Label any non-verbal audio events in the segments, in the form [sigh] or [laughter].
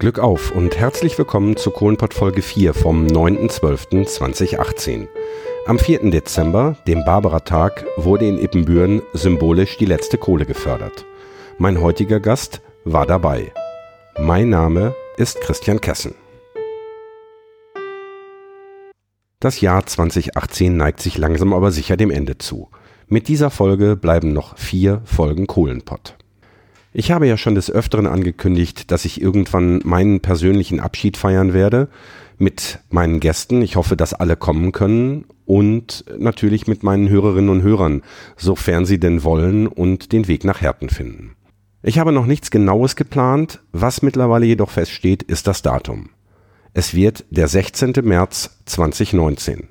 Glück auf und herzlich willkommen zu Kohlenpott Folge 4 vom 9.12.2018. Am 4. Dezember, dem Barbara-Tag, wurde in Ippenbüren symbolisch die letzte Kohle gefördert. Mein heutiger Gast war dabei. Mein Name ist Christian Kessen. Das Jahr 2018 neigt sich langsam aber sicher dem Ende zu. Mit dieser Folge bleiben noch vier Folgen Kohlenpott. Ich habe ja schon des Öfteren angekündigt, dass ich irgendwann meinen persönlichen Abschied feiern werde mit meinen Gästen. Ich hoffe, dass alle kommen können und natürlich mit meinen Hörerinnen und Hörern, sofern sie denn wollen und den Weg nach Herten finden. Ich habe noch nichts Genaues geplant, was mittlerweile jedoch feststeht, ist das Datum. Es wird der 16. März 2019.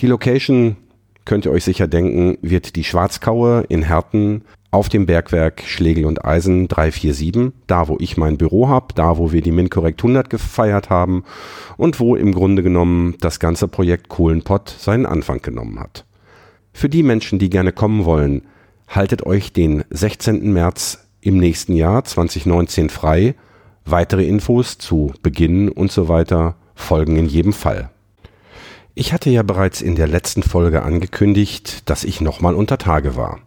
Die Location, könnt ihr euch sicher denken, wird die Schwarzkaue in Herten auf dem Bergwerk Schlegel und Eisen 347, da wo ich mein Büro habe, da wo wir die MinCorrect 100 gefeiert haben und wo im Grunde genommen das ganze Projekt Kohlenpott seinen Anfang genommen hat. Für die Menschen, die gerne kommen wollen, haltet euch den 16. März im nächsten Jahr 2019 frei. Weitere Infos zu Beginn und so weiter folgen in jedem Fall. Ich hatte ja bereits in der letzten Folge angekündigt, dass ich nochmal unter Tage war.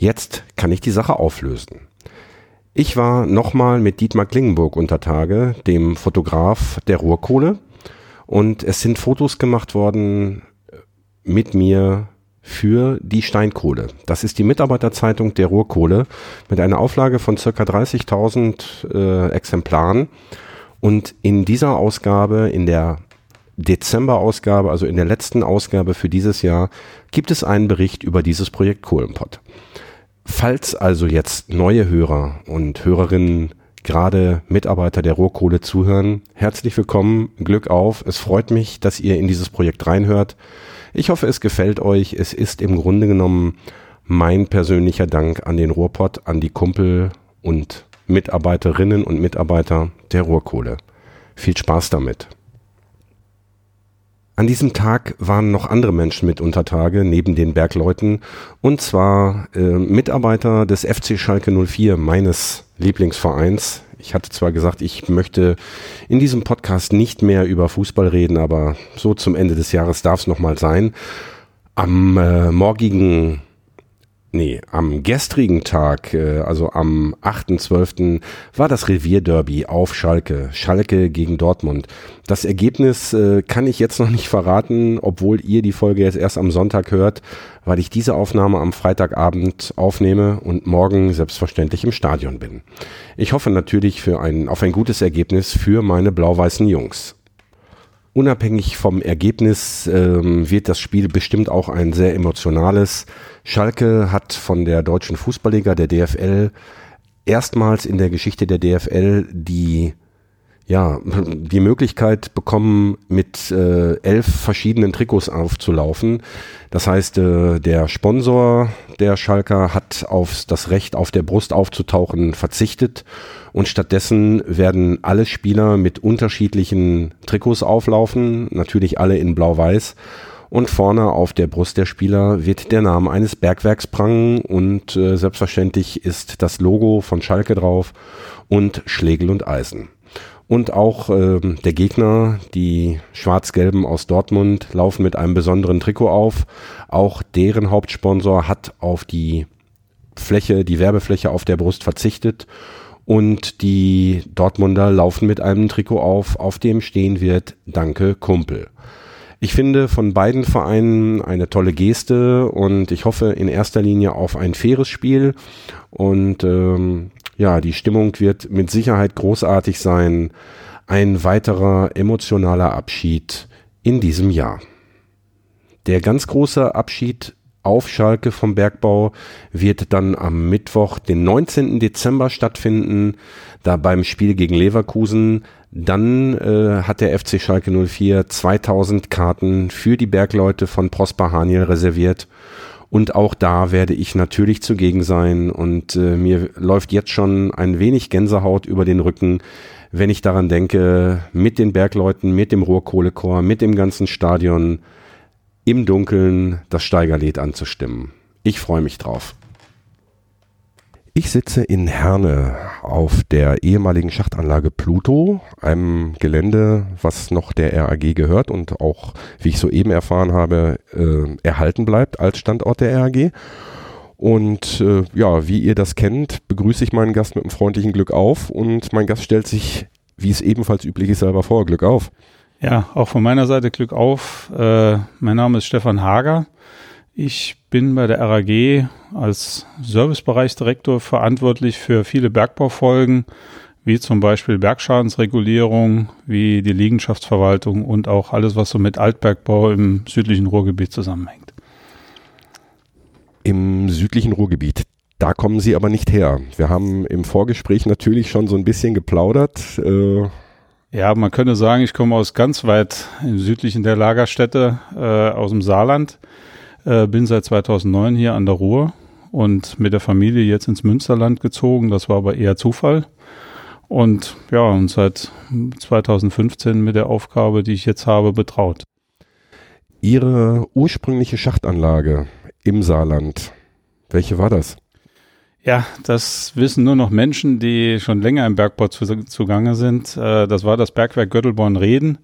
Jetzt kann ich die Sache auflösen. Ich war nochmal mit Dietmar Klingenburg unter Tage, dem Fotograf der Ruhrkohle, und es sind Fotos gemacht worden mit mir für die Steinkohle. Das ist die Mitarbeiterzeitung der Ruhrkohle mit einer Auflage von circa 30.000 äh, Exemplaren. Und in dieser Ausgabe, in der Dezember-Ausgabe, also in der letzten Ausgabe für dieses Jahr, gibt es einen Bericht über dieses Projekt Kohlenpott. Falls also jetzt neue Hörer und Hörerinnen, gerade Mitarbeiter der Rohkohle zuhören, herzlich willkommen, Glück auf. Es freut mich, dass ihr in dieses Projekt reinhört. Ich hoffe, es gefällt euch. Es ist im Grunde genommen mein persönlicher Dank an den Ruhrpott, an die Kumpel und Mitarbeiterinnen und Mitarbeiter der Ruhrkohle. Viel Spaß damit. An diesem Tag waren noch andere Menschen mit unter Tage, neben den Bergleuten, und zwar äh, Mitarbeiter des FC Schalke 04, meines Lieblingsvereins. Ich hatte zwar gesagt, ich möchte in diesem Podcast nicht mehr über Fußball reden, aber so zum Ende des Jahres darf es nochmal sein. Am äh, morgigen nee, am gestrigen Tag, äh, also am 8.12., war das Revierderby auf Schalke. Schalke gegen Dortmund. Das Ergebnis äh, kann ich jetzt noch nicht verraten, obwohl ihr die Folge jetzt erst am Sonntag hört, weil ich diese Aufnahme am Freitagabend aufnehme und morgen selbstverständlich im Stadion bin. Ich hoffe natürlich für ein, auf ein gutes Ergebnis für meine blau-weißen Jungs. Unabhängig vom Ergebnis ähm, wird das Spiel bestimmt auch ein sehr emotionales. Schalke hat von der deutschen Fußballliga, der DFL, erstmals in der Geschichte der DFL die ja, [laughs] die Möglichkeit bekommen, mit äh, elf verschiedenen Trikots aufzulaufen. Das heißt, äh, der Sponsor der Schalker hat auf das Recht, auf der Brust aufzutauchen, verzichtet und stattdessen werden alle Spieler mit unterschiedlichen Trikots auflaufen, natürlich alle in blau-weiß und vorne auf der Brust der Spieler wird der Name eines Bergwerks prangen und äh, selbstverständlich ist das Logo von Schalke drauf und Schlegel und Eisen. Und auch äh, der Gegner, die Schwarz-Gelben aus Dortmund, laufen mit einem besonderen Trikot auf. Auch deren Hauptsponsor hat auf die Fläche, die Werbefläche auf der Brust verzichtet. Und die Dortmunder laufen mit einem Trikot auf, auf dem stehen wird Danke Kumpel. Ich finde von beiden Vereinen eine tolle Geste und ich hoffe in erster Linie auf ein faires Spiel. Und ähm, ja, die Stimmung wird mit Sicherheit großartig sein. Ein weiterer emotionaler Abschied in diesem Jahr. Der ganz große Abschied auf Schalke vom Bergbau wird dann am Mittwoch, den 19. Dezember stattfinden, da beim Spiel gegen Leverkusen. Dann äh, hat der FC Schalke 04 2000 Karten für die Bergleute von Prosper Haniel reserviert und auch da werde ich natürlich zugegen sein. Und äh, mir läuft jetzt schon ein wenig Gänsehaut über den Rücken, wenn ich daran denke, mit den Bergleuten, mit dem Ruhrkohlechor, mit dem ganzen Stadion im Dunkeln das Steigerlied anzustimmen. Ich freue mich drauf. Ich sitze in Herne auf der ehemaligen Schachtanlage Pluto, einem Gelände, was noch der RAG gehört und auch, wie ich soeben erfahren habe, äh, erhalten bleibt als Standort der RAG. Und äh, ja, wie ihr das kennt, begrüße ich meinen Gast mit einem freundlichen Glück auf und mein Gast stellt sich, wie es ebenfalls üblich ist, selber vor. Glück auf. Ja, auch von meiner Seite Glück auf. Äh, mein Name ist Stefan Hager. Ich bin bei der RAG als Servicebereichsdirektor verantwortlich für viele Bergbaufolgen, wie zum Beispiel Bergschadensregulierung, wie die Liegenschaftsverwaltung und auch alles, was so mit Altbergbau im südlichen Ruhrgebiet zusammenhängt. Im südlichen Ruhrgebiet, da kommen Sie aber nicht her. Wir haben im Vorgespräch natürlich schon so ein bisschen geplaudert. Äh ja, man könnte sagen, ich komme aus ganz weit im südlichen der Lagerstätte, äh, aus dem Saarland. Äh, bin seit 2009 hier an der Ruhr und mit der Familie jetzt ins Münsterland gezogen. Das war aber eher Zufall. Und ja, und seit 2015 mit der Aufgabe, die ich jetzt habe, betraut. Ihre ursprüngliche Schachtanlage im Saarland, welche war das? Ja, das wissen nur noch Menschen, die schon länger im Bergbau zugange sind. Äh, das war das Bergwerk Göttelborn-Reden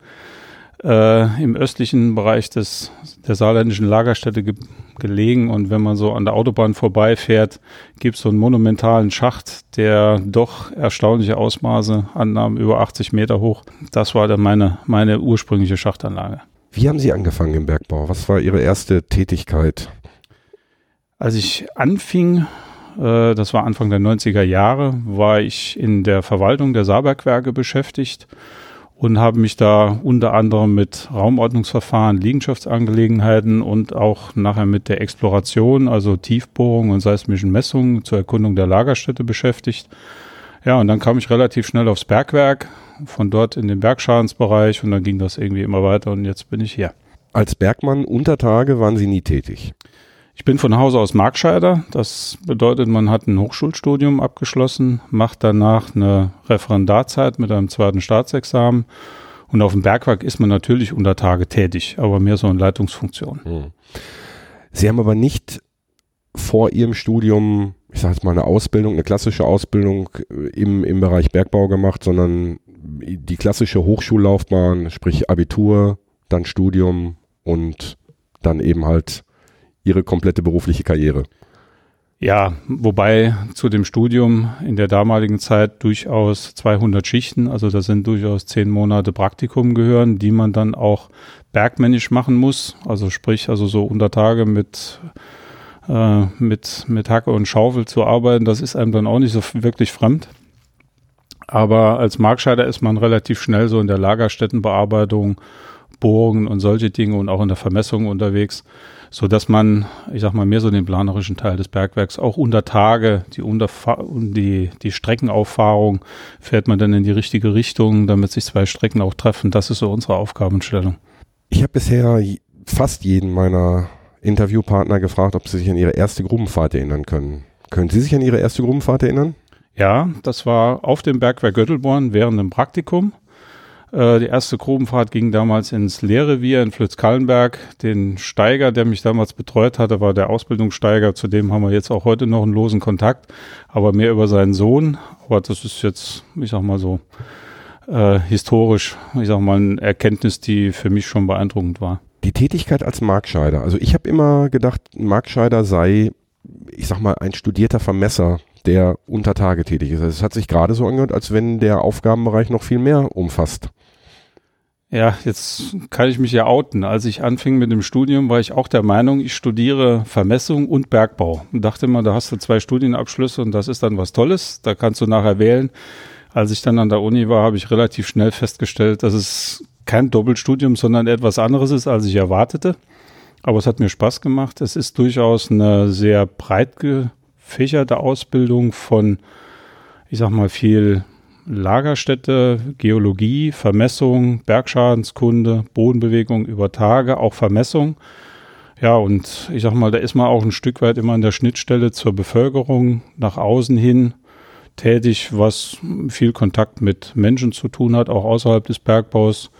äh, im östlichen Bereich des, der saarländischen Lagerstätte ge gelegen. Und wenn man so an der Autobahn vorbeifährt, gibt es so einen monumentalen Schacht, der doch erstaunliche Ausmaße annahm, über 80 Meter hoch. Das war dann meine, meine ursprüngliche Schachtanlage. Wie haben Sie angefangen im Bergbau? Was war Ihre erste Tätigkeit? Als ich anfing, äh, das war Anfang der 90er Jahre, war ich in der Verwaltung der Saarbergwerke beschäftigt und habe mich da unter anderem mit Raumordnungsverfahren, Liegenschaftsangelegenheiten und auch nachher mit der Exploration, also Tiefbohrung und seismischen Messungen zur Erkundung der Lagerstätte beschäftigt. Ja, und dann kam ich relativ schnell aufs Bergwerk, von dort in den Bergschadensbereich und dann ging das irgendwie immer weiter und jetzt bin ich hier. Als Bergmann unter Tage waren Sie nie tätig? Ich bin von Hause aus Markscheider. Das bedeutet, man hat ein Hochschulstudium abgeschlossen, macht danach eine Referendarzeit mit einem zweiten Staatsexamen. Und auf dem Bergwerk ist man natürlich unter Tage tätig, aber mehr so in Leitungsfunktion. Hm. Sie haben aber nicht vor Ihrem Studium, ich sage jetzt mal eine Ausbildung, eine klassische Ausbildung im, im Bereich Bergbau gemacht, sondern die klassische Hochschullaufbahn, sprich Abitur, dann Studium und dann eben halt ihre komplette berufliche Karriere. Ja, wobei zu dem Studium in der damaligen Zeit durchaus 200 Schichten, also da sind durchaus zehn Monate Praktikum gehören, die man dann auch bergmännisch machen muss. Also sprich, also so unter Tage mit äh, mit mit Hacke und Schaufel zu arbeiten, das ist einem dann auch nicht so wirklich fremd. Aber als Markscheider ist man relativ schnell so in der Lagerstättenbearbeitung, Bohrungen und solche Dinge und auch in der Vermessung unterwegs so dass man, ich sag mal, mehr so den planerischen Teil des Bergwerks auch unter Tage, die, Unterfa die, die Streckenauffahrung, fährt man dann in die richtige Richtung, damit sich zwei Strecken auch treffen. Das ist so unsere Aufgabenstellung. Ich habe bisher fast jeden meiner Interviewpartner gefragt, ob sie sich an ihre erste Grubenfahrt erinnern können. Können Sie sich an Ihre erste Grubenfahrt erinnern? Ja, das war auf dem Bergwerk Göttelborn während dem Praktikum. Äh, die erste Grubenfahrt ging damals ins Lehrrevier in Flötzkallenberg. Den Steiger, der mich damals betreut hatte, war der Ausbildungssteiger. Zudem haben wir jetzt auch heute noch einen losen Kontakt, aber mehr über seinen Sohn. Aber das ist jetzt, ich sag mal so, äh, historisch, ich sag mal, eine Erkenntnis, die für mich schon beeindruckend war. Die Tätigkeit als Markscheider. Also ich habe immer gedacht, Markscheider sei, ich sag mal, ein studierter Vermesser, der unter Tage tätig ist. Also es hat sich gerade so angehört, als wenn der Aufgabenbereich noch viel mehr umfasst. Ja, jetzt kann ich mich ja outen. Als ich anfing mit dem Studium, war ich auch der Meinung, ich studiere Vermessung und Bergbau. Und dachte immer, da hast du zwei Studienabschlüsse und das ist dann was Tolles. Da kannst du nachher wählen. Als ich dann an der Uni war, habe ich relativ schnell festgestellt, dass es kein Doppelstudium, sondern etwas anderes ist, als ich erwartete. Aber es hat mir Spaß gemacht. Es ist durchaus eine sehr breit gefächerte Ausbildung von, ich sag mal, viel Lagerstätte, Geologie, Vermessung, Bergschadenskunde, Bodenbewegung über Tage, auch Vermessung. Ja, und ich sag mal, da ist man auch ein Stück weit immer an der Schnittstelle zur Bevölkerung nach außen hin tätig, was viel Kontakt mit Menschen zu tun hat, auch außerhalb des Bergbaus.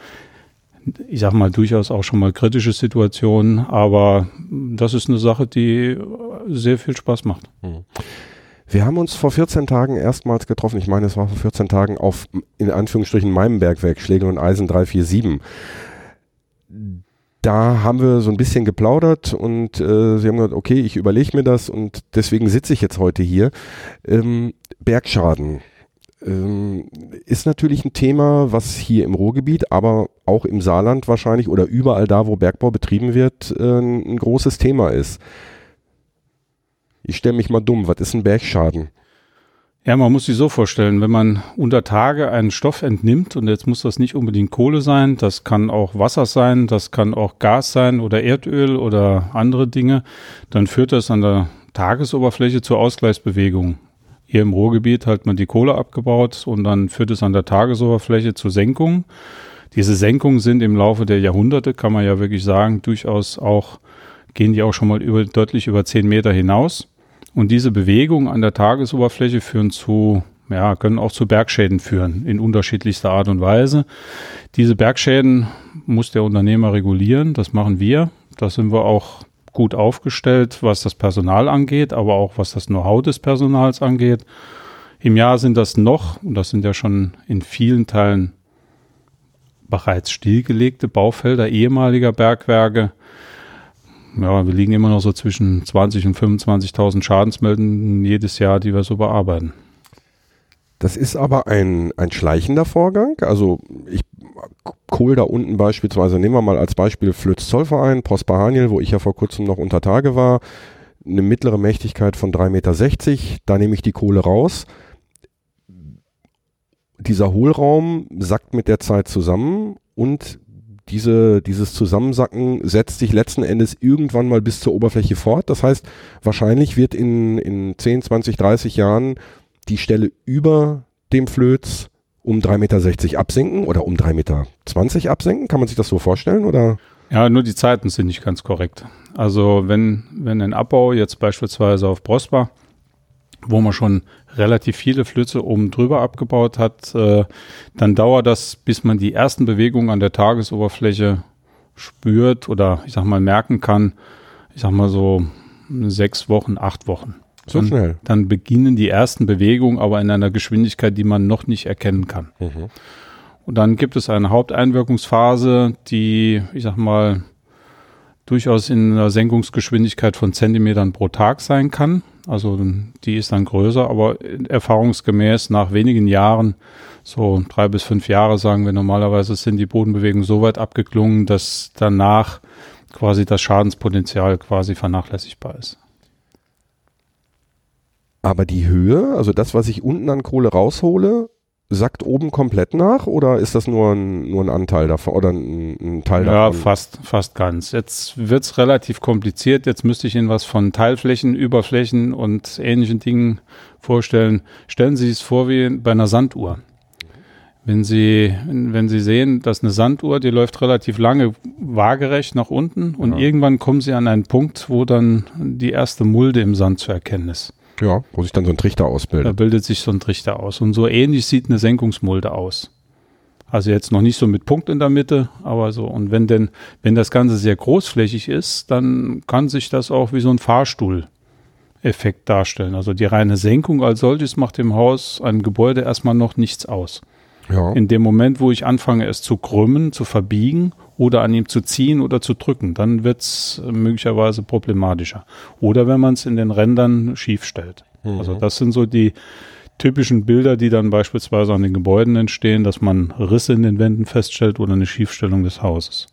Ich sag mal, durchaus auch schon mal kritische Situationen, aber das ist eine Sache, die sehr viel Spaß macht. Mhm. Wir haben uns vor 14 Tagen erstmals getroffen. Ich meine, es war vor 14 Tagen auf, in Anführungsstrichen, meinem Bergwerk, Schlegel und Eisen 347. Da haben wir so ein bisschen geplaudert und äh, sie haben gesagt, okay, ich überlege mir das und deswegen sitze ich jetzt heute hier. Ähm, Bergschaden ähm, ist natürlich ein Thema, was hier im Ruhrgebiet, aber auch im Saarland wahrscheinlich oder überall da, wo Bergbau betrieben wird, äh, ein großes Thema ist. Ich stelle mich mal dumm, was ist ein Bergschaden? Ja, man muss sich so vorstellen, wenn man unter Tage einen Stoff entnimmt, und jetzt muss das nicht unbedingt Kohle sein, das kann auch Wasser sein, das kann auch Gas sein oder Erdöl oder andere Dinge, dann führt das an der Tagesoberfläche zur Ausgleichsbewegung. Hier im Ruhrgebiet hat man die Kohle abgebaut und dann führt es an der Tagesoberfläche zur Senkung. Diese Senkungen sind im Laufe der Jahrhunderte, kann man ja wirklich sagen, durchaus auch, gehen die auch schon mal über, deutlich über zehn Meter hinaus. Und diese Bewegungen an der Tagesoberfläche führen zu, ja, können auch zu Bergschäden führen, in unterschiedlichster Art und Weise. Diese Bergschäden muss der Unternehmer regulieren, das machen wir. Da sind wir auch gut aufgestellt, was das Personal angeht, aber auch was das Know-how des Personals angeht. Im Jahr sind das noch, und das sind ja schon in vielen Teilen bereits stillgelegte Baufelder ehemaliger Bergwerke, ja, wir liegen immer noch so zwischen 20 und 25.000 Schadensmelden jedes Jahr, die wir so bearbeiten. Das ist aber ein, ein schleichender Vorgang. Also ich Kohl da unten beispielsweise, nehmen wir mal als Beispiel Flötz-Zollverein, Prosper wo ich ja vor kurzem noch unter Tage war, eine mittlere Mächtigkeit von 3,60 Meter, da nehme ich die Kohle raus. Dieser Hohlraum sackt mit der Zeit zusammen und diese, dieses Zusammensacken setzt sich letzten Endes irgendwann mal bis zur Oberfläche fort. Das heißt, wahrscheinlich wird in, in 10, 20, 30 Jahren die Stelle über dem Flöz um 3,60 Meter absinken oder um 3,20 Meter absinken. Kann man sich das so vorstellen oder? Ja, nur die Zeiten sind nicht ganz korrekt. Also wenn, wenn ein Abbau jetzt beispielsweise auf Prosper wo man schon relativ viele Flüsse oben drüber abgebaut hat, äh, dann dauert das, bis man die ersten Bewegungen an der Tagesoberfläche spürt oder ich sag mal merken kann, ich sag mal so sechs Wochen, acht Wochen. So dann, schnell. Dann beginnen die ersten Bewegungen, aber in einer Geschwindigkeit, die man noch nicht erkennen kann. Mhm. Und dann gibt es eine Haupteinwirkungsphase, die, ich sag mal, durchaus in einer Senkungsgeschwindigkeit von Zentimetern pro Tag sein kann. Also die ist dann größer, aber erfahrungsgemäß nach wenigen Jahren, so drei bis fünf Jahre sagen wir normalerweise, sind die Bodenbewegungen so weit abgeklungen, dass danach quasi das Schadenspotenzial quasi vernachlässigbar ist. Aber die Höhe, also das, was ich unten an Kohle raushole, sackt oben komplett nach oder ist das nur ein, nur ein Anteil davon oder ein, ein Teil ja, davon? Ja, fast, fast ganz. Jetzt wird es relativ kompliziert. Jetzt müsste ich Ihnen was von Teilflächen, Überflächen und ähnlichen Dingen vorstellen. Stellen Sie es vor wie bei einer Sanduhr. Wenn Sie, wenn Sie sehen, dass eine Sanduhr, die läuft relativ lange waagerecht nach unten und ja. irgendwann kommen Sie an einen Punkt, wo dann die erste Mulde im Sand zu erkennen ist. Ja, wo sich dann so ein Trichter ausbildet. Da bildet sich so ein Trichter aus. Und so ähnlich sieht eine Senkungsmulde aus. Also jetzt noch nicht so mit Punkt in der Mitte, aber so. Und wenn denn, wenn das Ganze sehr großflächig ist, dann kann sich das auch wie so ein Fahrstuhl-Effekt darstellen. Also die reine Senkung als solches macht dem Haus, ein Gebäude erstmal noch nichts aus. Ja. In dem Moment, wo ich anfange, es zu krümmen, zu verbiegen oder an ihm zu ziehen oder zu drücken, dann wird es möglicherweise problematischer. Oder wenn man es in den Rändern schief stellt. Mhm. Also das sind so die typischen Bilder, die dann beispielsweise an den Gebäuden entstehen, dass man Risse in den Wänden feststellt oder eine Schiefstellung des Hauses.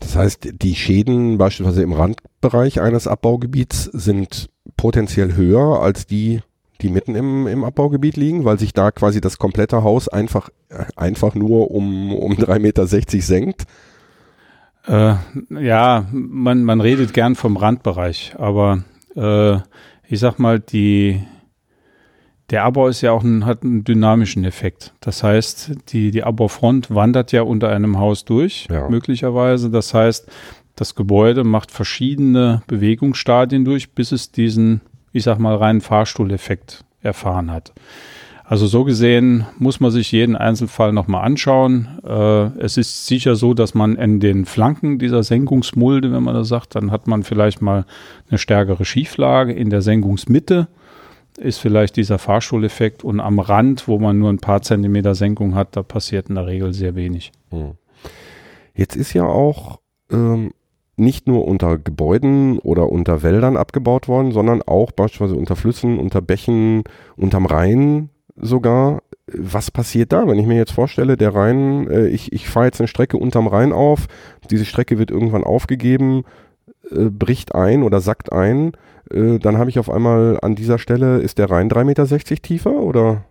Das heißt, die Schäden beispielsweise im Randbereich eines Abbaugebiets sind potenziell höher als die die mitten im, im Abbaugebiet liegen, weil sich da quasi das komplette Haus einfach, einfach nur um, um 3,60 Meter senkt? Äh, ja, man, man redet gern vom Randbereich, aber äh, ich sag mal, die, der Abbau ist ja auch ein, hat einen dynamischen Effekt. Das heißt, die, die Abbaufront wandert ja unter einem Haus durch, ja. möglicherweise. Das heißt, das Gebäude macht verschiedene Bewegungsstadien durch, bis es diesen ich sag mal, reinen Fahrstuhleffekt erfahren hat. Also so gesehen muss man sich jeden Einzelfall nochmal anschauen. Äh, es ist sicher so, dass man in den Flanken dieser Senkungsmulde, wenn man das sagt, dann hat man vielleicht mal eine stärkere Schieflage in der Senkungsmitte. ist vielleicht dieser Fahrstuhleffekt und am Rand, wo man nur ein paar Zentimeter Senkung hat, da passiert in der Regel sehr wenig. Hm. Jetzt ist ja auch ähm, nicht nur unter Gebäuden oder unter Wäldern abgebaut worden, sondern auch beispielsweise unter Flüssen, unter Bächen, unterm Rhein sogar. Was passiert da, wenn ich mir jetzt vorstelle, der Rhein, äh, ich, ich fahre jetzt eine Strecke unterm Rhein auf, diese Strecke wird irgendwann aufgegeben, äh, bricht ein oder sackt ein, äh, dann habe ich auf einmal an dieser Stelle, ist der Rhein 3,60 Meter tiefer oder?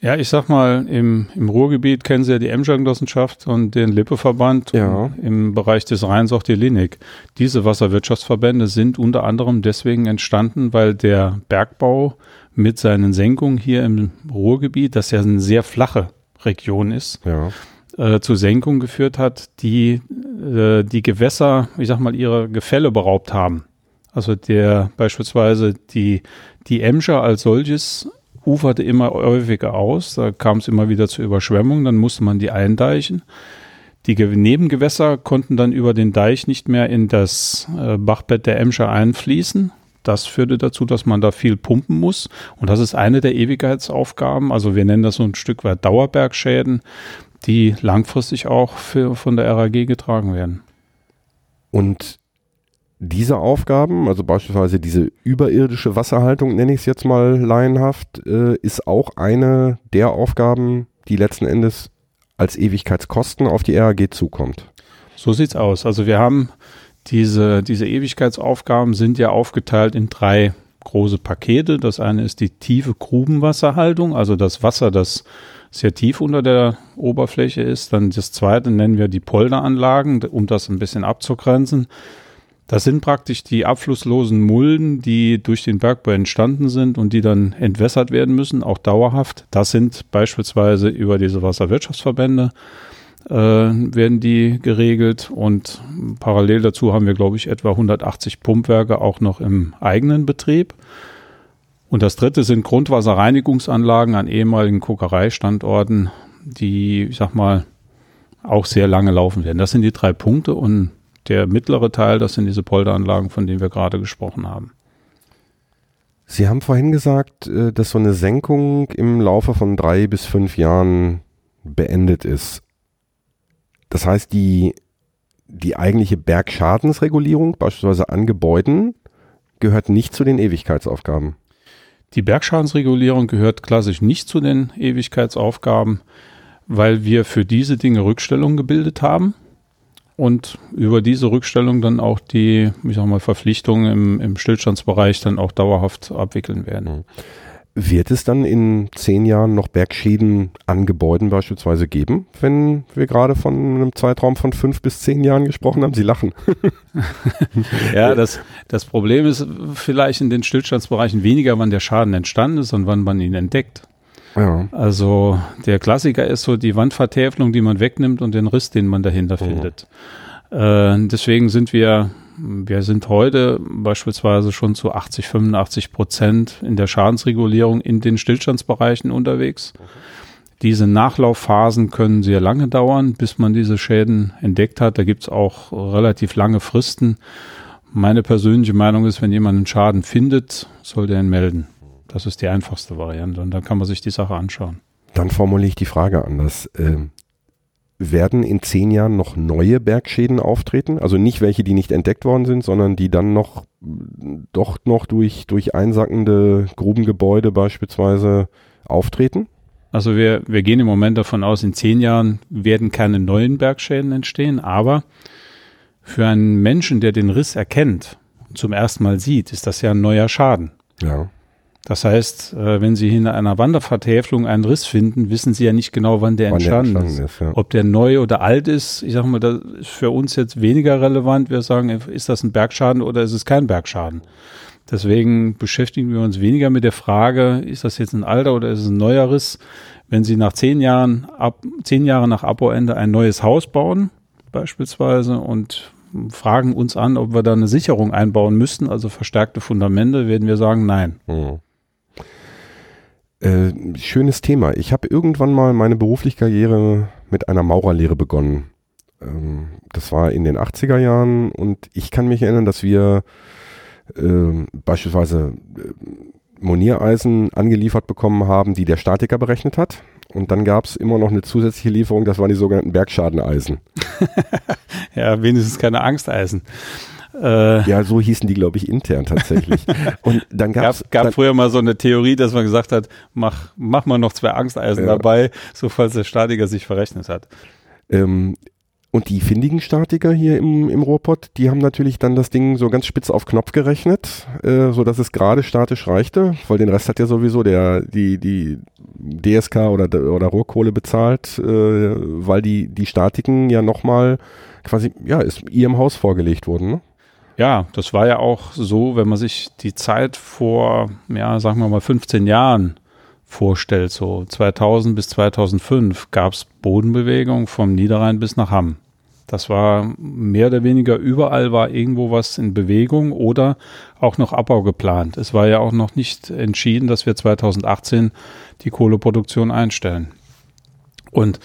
Ja, ich sag mal, im, im Ruhrgebiet kennen Sie ja die Emscher-Genossenschaft und den Lippeverband ja. im Bereich des Rheins auch die Linik. Diese Wasserwirtschaftsverbände sind unter anderem deswegen entstanden, weil der Bergbau mit seinen Senkungen hier im Ruhrgebiet, das ja eine sehr flache Region ist, ja. äh, zu Senkungen geführt hat, die äh, die Gewässer, ich sag mal, ihre Gefälle beraubt haben. Also der beispielsweise die, die Emscher als solches uferte immer häufiger aus. Da kam es immer wieder zu Überschwemmungen, dann musste man die eindeichen. Die Nebengewässer konnten dann über den Deich nicht mehr in das äh, Bachbett der Emscher einfließen. Das führte dazu, dass man da viel pumpen muss. Und das ist eine der Ewigkeitsaufgaben. Also wir nennen das so ein Stück weit Dauerbergschäden, die langfristig auch für, von der RAG getragen werden. Und diese Aufgaben, also beispielsweise diese überirdische Wasserhaltung, nenne ich es jetzt mal laienhaft, äh, ist auch eine der Aufgaben, die letzten Endes als Ewigkeitskosten auf die RAG zukommt. So sieht's aus. Also wir haben diese, diese Ewigkeitsaufgaben sind ja aufgeteilt in drei große Pakete. Das eine ist die tiefe Grubenwasserhaltung, also das Wasser, das sehr tief unter der Oberfläche ist. Dann das zweite nennen wir die Polderanlagen, um das ein bisschen abzugrenzen. Das sind praktisch die abflusslosen Mulden, die durch den Bergbau entstanden sind und die dann entwässert werden müssen, auch dauerhaft. Das sind beispielsweise über diese Wasserwirtschaftsverbände äh, werden die geregelt und parallel dazu haben wir, glaube ich, etwa 180 Pumpwerke auch noch im eigenen Betrieb. Und das dritte sind Grundwasserreinigungsanlagen an ehemaligen Kokereistandorten, die, ich sag mal, auch sehr lange laufen werden. Das sind die drei Punkte und der mittlere Teil, das sind diese Polderanlagen, von denen wir gerade gesprochen haben. Sie haben vorhin gesagt, äh, dass so eine Senkung im Laufe von drei bis fünf Jahren beendet ist. Das heißt, die, die eigentliche Bergschadensregulierung, beispielsweise an Gebäuden, gehört nicht zu den Ewigkeitsaufgaben. Die Bergschadensregulierung gehört klassisch nicht zu den Ewigkeitsaufgaben, weil wir für diese Dinge Rückstellungen gebildet haben und über diese Rückstellung dann auch die, ich sag mal, Verpflichtungen im, im Stillstandsbereich dann auch dauerhaft abwickeln werden. Mhm. Wird es dann in zehn Jahren noch Bergschäden an Gebäuden beispielsweise geben, wenn wir gerade von einem Zeitraum von fünf bis zehn Jahren gesprochen haben? Sie lachen. [laughs] ja, das, das Problem ist vielleicht in den Stillstandsbereichen weniger, wann der Schaden entstanden ist und wann man ihn entdeckt. Ja. Also der Klassiker ist so die Wandvertäfelung, die man wegnimmt und den Riss, den man dahinter oh. findet. Äh, deswegen sind wir wir sind heute beispielsweise schon zu 80, 85 Prozent in der Schadensregulierung in den Stillstandsbereichen unterwegs. Diese Nachlaufphasen können sehr lange dauern, bis man diese Schäden entdeckt hat. Da gibt es auch relativ lange Fristen. Meine persönliche Meinung ist, wenn jemand einen Schaden findet, soll der ihn melden. Das ist die einfachste Variante und dann kann man sich die Sache anschauen. Dann formuliere ich die Frage anders. Ähm, werden in zehn Jahren noch neue Bergschäden auftreten? Also nicht welche, die nicht entdeckt worden sind, sondern die dann noch doch noch durch, durch einsackende Grubengebäude beispielsweise auftreten? Also wir, wir gehen im Moment davon aus, in zehn Jahren werden keine neuen Bergschäden entstehen, aber für einen Menschen, der den Riss erkennt und zum ersten Mal sieht, ist das ja ein neuer Schaden. Ja. Das heißt, äh, wenn Sie in einer Wandervertäfelung einen Riss finden, wissen Sie ja nicht genau, wann der wann entstanden, der entstanden ist. ist ja. Ob der neu oder alt ist, ich sage mal, das ist für uns jetzt weniger relevant. Wir sagen, ist das ein Bergschaden oder ist es kein Bergschaden? Deswegen beschäftigen wir uns weniger mit der Frage, ist das jetzt ein alter oder ist es ein neuer Riss? Wenn Sie nach zehn Jahren, ab, zehn Jahre nach Abbauende ein neues Haus bauen, beispielsweise, und fragen uns an, ob wir da eine Sicherung einbauen müssten, also verstärkte Fundamente, werden wir sagen, nein. Mhm. Äh, schönes Thema. Ich habe irgendwann mal meine berufliche Karriere mit einer Maurerlehre begonnen. Ähm, das war in den 80er Jahren und ich kann mich erinnern, dass wir äh, beispielsweise äh, Moniereisen angeliefert bekommen haben, die der Statiker berechnet hat. Und dann gab es immer noch eine zusätzliche Lieferung, das waren die sogenannten Bergschadeneisen. [laughs] ja, wenigstens keine Angsteisen. Äh, ja, so hießen die, glaube ich, intern tatsächlich. [laughs] Und dann gab's, gab, gab früher mal so eine Theorie, dass man gesagt hat, mach, mach mal noch zwei Angsteisen ja. dabei, so falls der Statiker sich verrechnet hat. Ähm, und die findigen Statiker hier im, im Rohrpott, die haben natürlich dann das Ding so ganz spitz auf Knopf gerechnet, äh, so dass es gerade statisch reichte, weil den Rest hat ja sowieso der, die, die DSK oder, oder Rohrkohle bezahlt, äh, weil die, die Statiken ja nochmal quasi, ja, ist ihrem Haus vorgelegt wurden, ne? Ja, das war ja auch so, wenn man sich die Zeit vor, ja, sagen wir mal 15 Jahren vorstellt, so 2000 bis 2005 gab es Bodenbewegung vom Niederrhein bis nach Hamm. Das war mehr oder weniger überall war irgendwo was in Bewegung oder auch noch Abbau geplant. Es war ja auch noch nicht entschieden, dass wir 2018 die Kohleproduktion einstellen. Und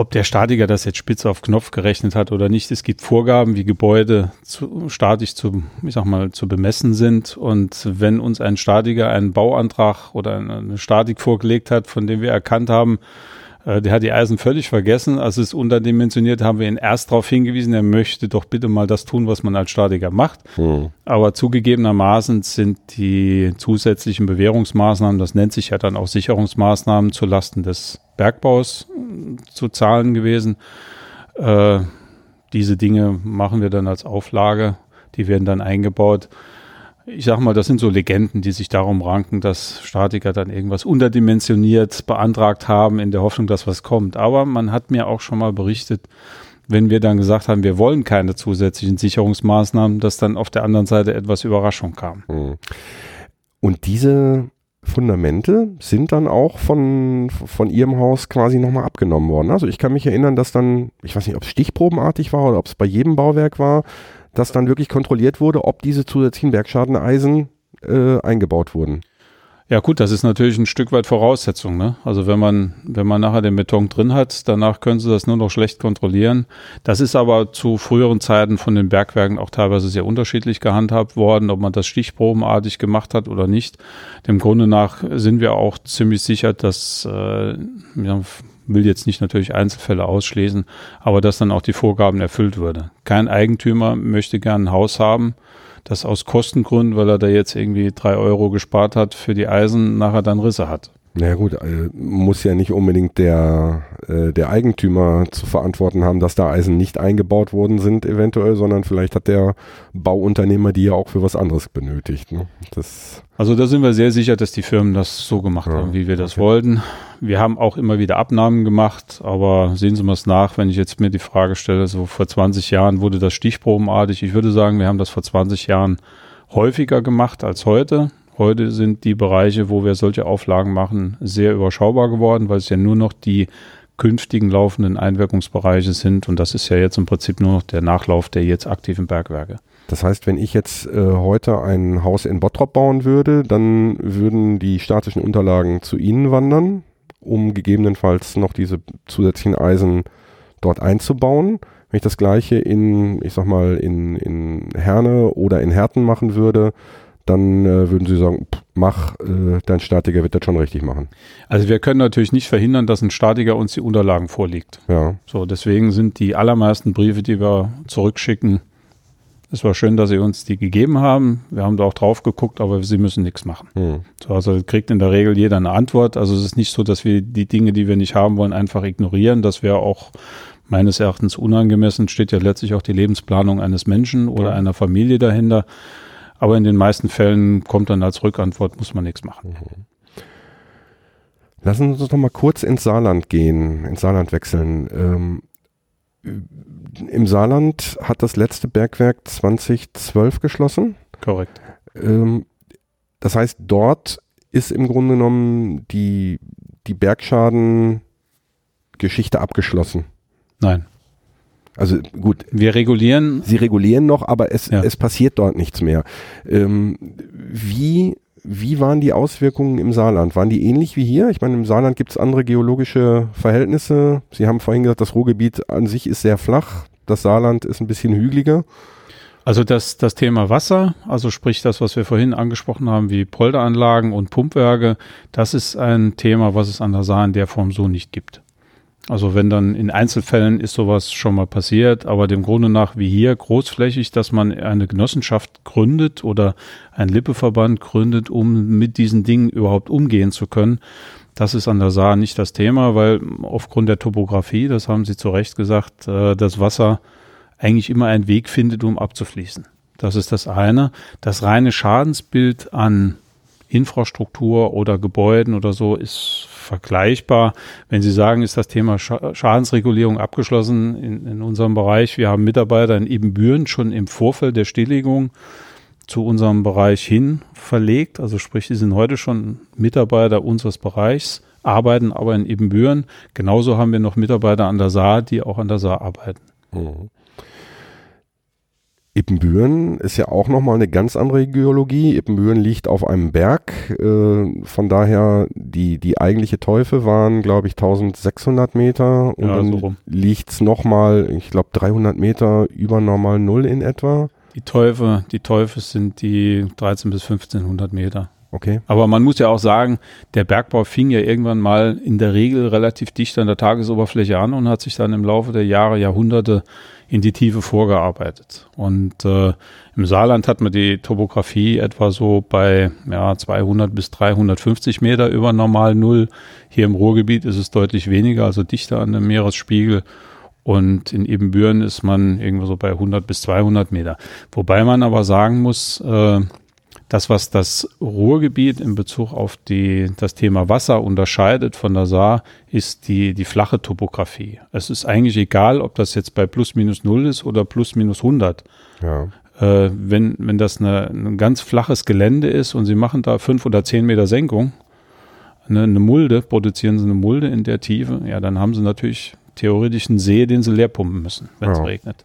ob der Statiker das jetzt spitz auf Knopf gerechnet hat oder nicht. Es gibt Vorgaben, wie Gebäude zu, statisch zu, ich sag mal, zu bemessen sind. Und wenn uns ein Statiker einen Bauantrag oder eine Statik vorgelegt hat, von dem wir erkannt haben, äh, der hat die Eisen völlig vergessen. Also es ist unterdimensioniert, haben wir ihn erst darauf hingewiesen, er möchte doch bitte mal das tun, was man als Statiker macht. Mhm. Aber zugegebenermaßen sind die zusätzlichen Bewährungsmaßnahmen, das nennt sich ja dann auch Sicherungsmaßnahmen zu Lasten des Bergbaus äh, zu zahlen gewesen. Äh, diese Dinge machen wir dann als Auflage, die werden dann eingebaut ich sag mal, das sind so Legenden, die sich darum ranken, dass Statiker dann irgendwas unterdimensioniert beantragt haben, in der Hoffnung, dass was kommt. Aber man hat mir auch schon mal berichtet, wenn wir dann gesagt haben, wir wollen keine zusätzlichen Sicherungsmaßnahmen, dass dann auf der anderen Seite etwas Überraschung kam. Hm. Und diese Fundamente sind dann auch von, von ihrem Haus quasi nochmal abgenommen worden. Also ich kann mich erinnern, dass dann, ich weiß nicht, ob es stichprobenartig war oder ob es bei jedem Bauwerk war, dass dann wirklich kontrolliert wurde, ob diese zusätzlichen Bergschadeneisen äh, eingebaut wurden. Ja gut, das ist natürlich ein Stück weit Voraussetzung. Ne? Also wenn man, wenn man nachher den Beton drin hat, danach können sie das nur noch schlecht kontrollieren. Das ist aber zu früheren Zeiten von den Bergwerken auch teilweise sehr unterschiedlich gehandhabt worden, ob man das stichprobenartig gemacht hat oder nicht. Dem Grunde nach sind wir auch ziemlich sicher, dass äh, ja, will jetzt nicht natürlich Einzelfälle ausschließen, aber dass dann auch die Vorgaben erfüllt würde. Kein Eigentümer möchte gern ein Haus haben, das aus Kostengründen, weil er da jetzt irgendwie drei Euro gespart hat für die Eisen, nachher dann Risse hat. Na ja, gut, äh, muss ja nicht unbedingt der, äh, der Eigentümer zu verantworten haben, dass da Eisen nicht eingebaut worden sind, eventuell, sondern vielleicht hat der Bauunternehmer die ja auch für was anderes benötigt. Ne? Das also da sind wir sehr sicher, dass die Firmen das so gemacht ja, haben, wie wir das okay. wollten. Wir haben auch immer wieder Abnahmen gemacht, aber sehen Sie mal es nach, wenn ich jetzt mir die Frage stelle, so vor 20 Jahren wurde das stichprobenartig. Ich würde sagen, wir haben das vor 20 Jahren häufiger gemacht als heute. Heute sind die Bereiche, wo wir solche Auflagen machen, sehr überschaubar geworden, weil es ja nur noch die künftigen laufenden Einwirkungsbereiche sind. Und das ist ja jetzt im Prinzip nur noch der Nachlauf der jetzt aktiven Bergwerke. Das heißt, wenn ich jetzt äh, heute ein Haus in Bottrop bauen würde, dann würden die statischen Unterlagen zu Ihnen wandern, um gegebenenfalls noch diese zusätzlichen Eisen dort einzubauen. Wenn ich das gleiche in, ich sag mal, in, in Herne oder in Herten machen würde, dann äh, würden Sie sagen, pff, mach, äh, dein Statiker wird das schon richtig machen. Also wir können natürlich nicht verhindern, dass ein Statiker uns die Unterlagen vorlegt. Ja. So, deswegen sind die allermeisten Briefe, die wir zurückschicken, es war schön, dass Sie uns die gegeben haben. Wir haben da auch drauf geguckt, aber Sie müssen nichts machen. Hm. So, also kriegt in der Regel jeder eine Antwort. Also es ist nicht so, dass wir die Dinge, die wir nicht haben wollen, einfach ignorieren. Das wäre auch meines Erachtens unangemessen. Steht ja letztlich auch die Lebensplanung eines Menschen oder ja. einer Familie dahinter. Aber in den meisten Fällen kommt dann als Rückantwort, muss man nichts machen. Mhm. Lassen Sie uns noch mal kurz ins Saarland gehen, ins Saarland wechseln. Ähm, Im Saarland hat das letzte Bergwerk 2012 geschlossen. Korrekt. Ähm, das heißt, dort ist im Grunde genommen die, die Bergschaden-Geschichte abgeschlossen. Nein. Also gut. Wir regulieren. Sie regulieren noch, aber es, ja. es passiert dort nichts mehr. Ähm, wie, wie waren die Auswirkungen im Saarland? Waren die ähnlich wie hier? Ich meine, im Saarland gibt es andere geologische Verhältnisse. Sie haben vorhin gesagt, das Ruhrgebiet an sich ist sehr flach. Das Saarland ist ein bisschen hügeliger. Also das, das Thema Wasser, also sprich das, was wir vorhin angesprochen haben, wie Polderanlagen und Pumpwerke, das ist ein Thema, was es an der Saar in der Form so nicht gibt. Also wenn dann in Einzelfällen ist sowas schon mal passiert, aber dem Grunde nach wie hier großflächig, dass man eine Genossenschaft gründet oder ein Lippeverband gründet, um mit diesen Dingen überhaupt umgehen zu können, das ist an der Saar nicht das Thema, weil aufgrund der Topografie, das haben Sie zu Recht gesagt, äh, das Wasser eigentlich immer einen Weg findet, um abzufließen. Das ist das eine. Das reine Schadensbild an Infrastruktur oder Gebäuden oder so ist vergleichbar. Wenn Sie sagen, ist das Thema Schadensregulierung abgeschlossen in, in unserem Bereich. Wir haben Mitarbeiter in Ebenbüren schon im Vorfeld der Stilllegung zu unserem Bereich hin verlegt. Also sprich, die sind heute schon Mitarbeiter unseres Bereichs, arbeiten aber in Ebenbüren. Genauso haben wir noch Mitarbeiter an der Saar, die auch an der Saar arbeiten. Mhm. Ippenbüren ist ja auch nochmal eine ganz andere Geologie. Ippenbüren liegt auf einem Berg. Äh, von daher, die, die eigentliche Teufel waren, glaube ich, 1600 Meter. Und ja, dann so liegt es nochmal, ich glaube, 300 Meter über normal Null in etwa. Die Teufel, die Teufel sind die 13 bis 1500 Meter. Okay. Aber man muss ja auch sagen, der Bergbau fing ja irgendwann mal in der Regel relativ dicht an der Tagesoberfläche an und hat sich dann im Laufe der Jahre, Jahrhunderte in die Tiefe vorgearbeitet. Und äh, im Saarland hat man die Topografie etwa so bei ja, 200 bis 350 Meter über normal Null. Hier im Ruhrgebiet ist es deutlich weniger, also dichter an dem Meeresspiegel. Und in Ebenbüren ist man irgendwo so bei 100 bis 200 Meter. Wobei man aber sagen muss, äh, das, was das Ruhrgebiet in Bezug auf die, das Thema Wasser unterscheidet von der Saar, ist die, die flache Topografie. Es ist eigentlich egal, ob das jetzt bei plus minus null ist oder plus minus 100. Ja. Äh, wenn, wenn das eine, ein ganz flaches Gelände ist und Sie machen da fünf oder zehn Meter Senkung, eine, eine Mulde, produzieren Sie eine Mulde in der Tiefe, ja, dann haben Sie natürlich theoretisch einen See, den Sie leer pumpen müssen, wenn es ja. regnet.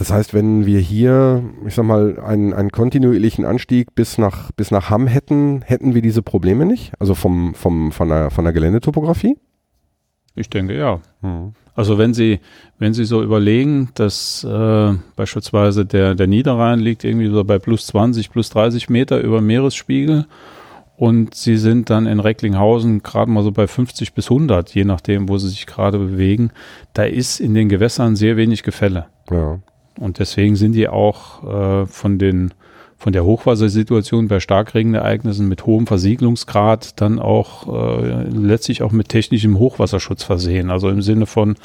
Das heißt, wenn wir hier, ich sag mal, einen, einen kontinuierlichen Anstieg bis nach, bis nach Hamm hätten, hätten wir diese Probleme nicht? Also vom, vom, von, der, von der Geländetopografie? Ich denke ja. Mhm. Also wenn Sie, wenn Sie so überlegen, dass äh, beispielsweise der, der Niederrhein liegt irgendwie so bei plus 20, plus 30 Meter über Meeresspiegel und Sie sind dann in Recklinghausen gerade mal so bei 50 bis 100, je nachdem, wo Sie sich gerade bewegen, da ist in den Gewässern sehr wenig Gefälle. Ja. Und deswegen sind die auch äh, von den von der Hochwassersituation bei Starkregenereignissen mit hohem Versiegelungsgrad dann auch äh, letztlich auch mit technischem Hochwasserschutz versehen, also im Sinne von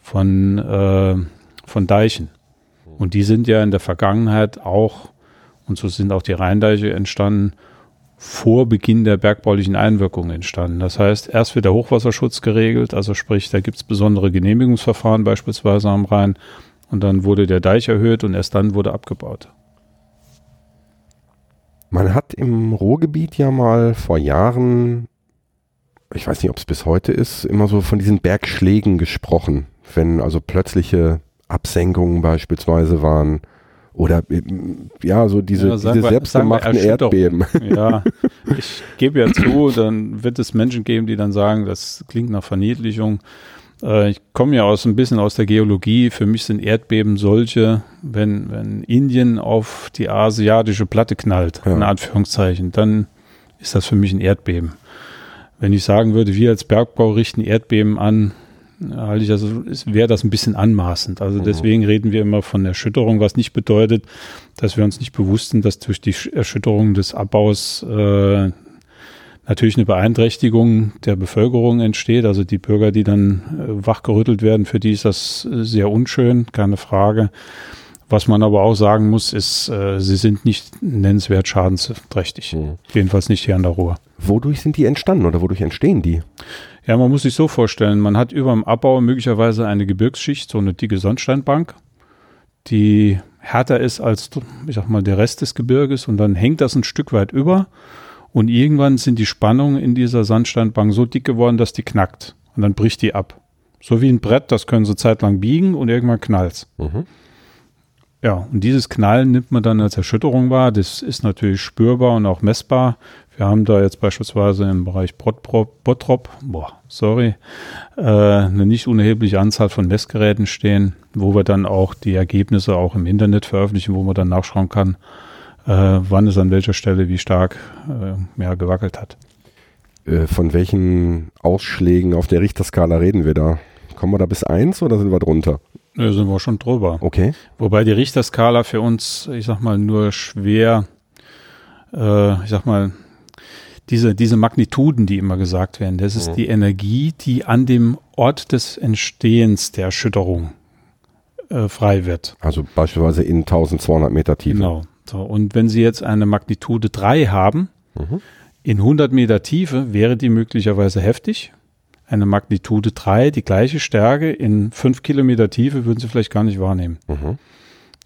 von äh, von Deichen. Und die sind ja in der Vergangenheit auch und so sind auch die Rheindeiche entstanden vor Beginn der bergbaulichen Einwirkungen entstanden. Das heißt, erst wird der Hochwasserschutz geregelt, also sprich, da gibt es besondere Genehmigungsverfahren beispielsweise am Rhein und dann wurde der Deich erhöht und erst dann wurde abgebaut. Man hat im Ruhrgebiet ja mal vor Jahren, ich weiß nicht, ob es bis heute ist, immer so von diesen Bergschlägen gesprochen, wenn also plötzliche Absenkungen beispielsweise waren oder äh, ja, so diese, ja, diese wir, selbstgemachten Erdbeben. Ja, [laughs] ich gebe ja zu, dann wird es Menschen geben, die dann sagen, das klingt nach Verniedlichung. Äh, ich komme ja aus ein bisschen aus der Geologie. Für mich sind Erdbeben solche, wenn, wenn Indien auf die asiatische Platte knallt, ja. in Anführungszeichen, dann ist das für mich ein Erdbeben. Wenn ich sagen würde, wir als Bergbau richten Erdbeben an, halte ich also, wäre das ein bisschen anmaßend. Also mhm. deswegen reden wir immer von Erschütterung, was nicht bedeutet, dass wir uns nicht bewusst sind, dass durch die Erschütterung des Abbaus äh, natürlich eine Beeinträchtigung der Bevölkerung entsteht. Also die Bürger, die dann äh, wachgerüttelt werden, für die ist das äh, sehr unschön, keine Frage. Was man aber auch sagen muss, ist, äh, sie sind nicht nennenswert schadensträchtig. Mhm. Jedenfalls nicht hier an der Ruhr. Wodurch sind die entstanden oder wodurch entstehen die? Ja, man muss sich so vorstellen, man hat über dem Abbau möglicherweise eine Gebirgsschicht, so eine dicke Sandsteinbank, die härter ist als, ich sag mal, der Rest des Gebirges und dann hängt das ein Stück weit über und irgendwann sind die Spannungen in dieser Sandsteinbank so dick geworden, dass die knackt. Und dann bricht die ab. So wie ein Brett, das können sie zeitlang biegen und irgendwann knallt's. Mhm. Ja, und dieses Knallen nimmt man dann als Erschütterung wahr. Das ist natürlich spürbar und auch messbar. Wir haben da jetzt beispielsweise im Bereich Bottrop, Bottrop boah, sorry, äh, eine nicht unerhebliche Anzahl von Messgeräten stehen, wo wir dann auch die Ergebnisse auch im Internet veröffentlichen, wo man dann nachschauen kann, wann es an welcher Stelle wie stark äh, ja, gewackelt hat. Äh, von welchen Ausschlägen auf der Richterskala reden wir da? Kommen wir da bis eins oder sind wir drunter? Da sind wir schon drüber. Okay. Wobei die Richterskala für uns, ich sag mal, nur schwer, äh, ich sag mal, diese, diese Magnituden, die immer gesagt werden, das ist mhm. die Energie, die an dem Ort des Entstehens der Erschütterung äh, frei wird. Also beispielsweise in 1200 Meter Tiefe. Genau. So, und wenn Sie jetzt eine Magnitude 3 haben, mhm. in 100 Meter Tiefe wäre die möglicherweise heftig. Eine Magnitude 3, die gleiche Stärke, in 5 Kilometer Tiefe würden Sie vielleicht gar nicht wahrnehmen. Mhm.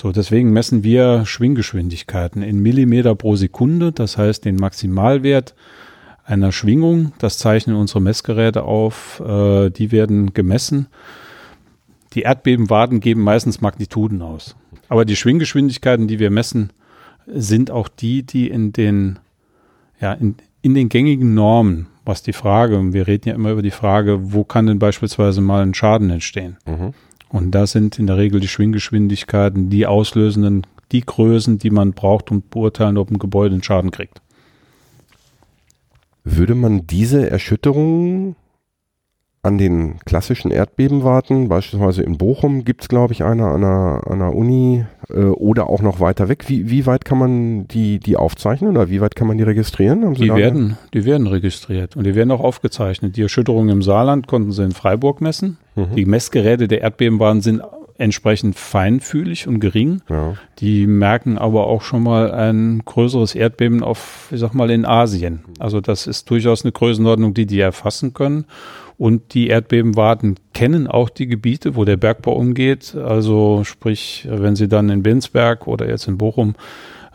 So, deswegen messen wir Schwinggeschwindigkeiten in Millimeter pro Sekunde, das heißt den Maximalwert einer Schwingung, das zeichnen unsere Messgeräte auf, äh, die werden gemessen. Die Erdbebenwarten geben meistens Magnituden aus. Aber die Schwinggeschwindigkeiten, die wir messen, sind auch die, die in den, ja, in, in den gängigen Normen, was die Frage, wir reden ja immer über die Frage, wo kann denn beispielsweise mal ein Schaden entstehen? Mhm. Und da sind in der Regel die Schwinggeschwindigkeiten die auslösenden, die Größen, die man braucht, um beurteilen, ob ein Gebäude einen Schaden kriegt. Würde man diese Erschütterung an den klassischen Erdbeben warten. Beispielsweise in Bochum gibt es, glaube ich, eine an der Uni äh, oder auch noch weiter weg. Wie, wie weit kann man die, die aufzeichnen oder wie weit kann man die registrieren? die, werden, die werden registriert und die werden auch aufgezeichnet. Die Erschütterungen im Saarland konnten sie in Freiburg messen. Mhm. Die Messgeräte der Erdbebenbahn sind entsprechend feinfühlig und gering. Ja. Die merken aber auch schon mal ein größeres Erdbeben auf, ich sag mal, in Asien. Also das ist durchaus eine Größenordnung, die die erfassen können. Und die Erdbebenwarten kennen auch die Gebiete, wo der Bergbau umgeht. Also sprich, wenn sie dann in Binsberg oder jetzt in Bochum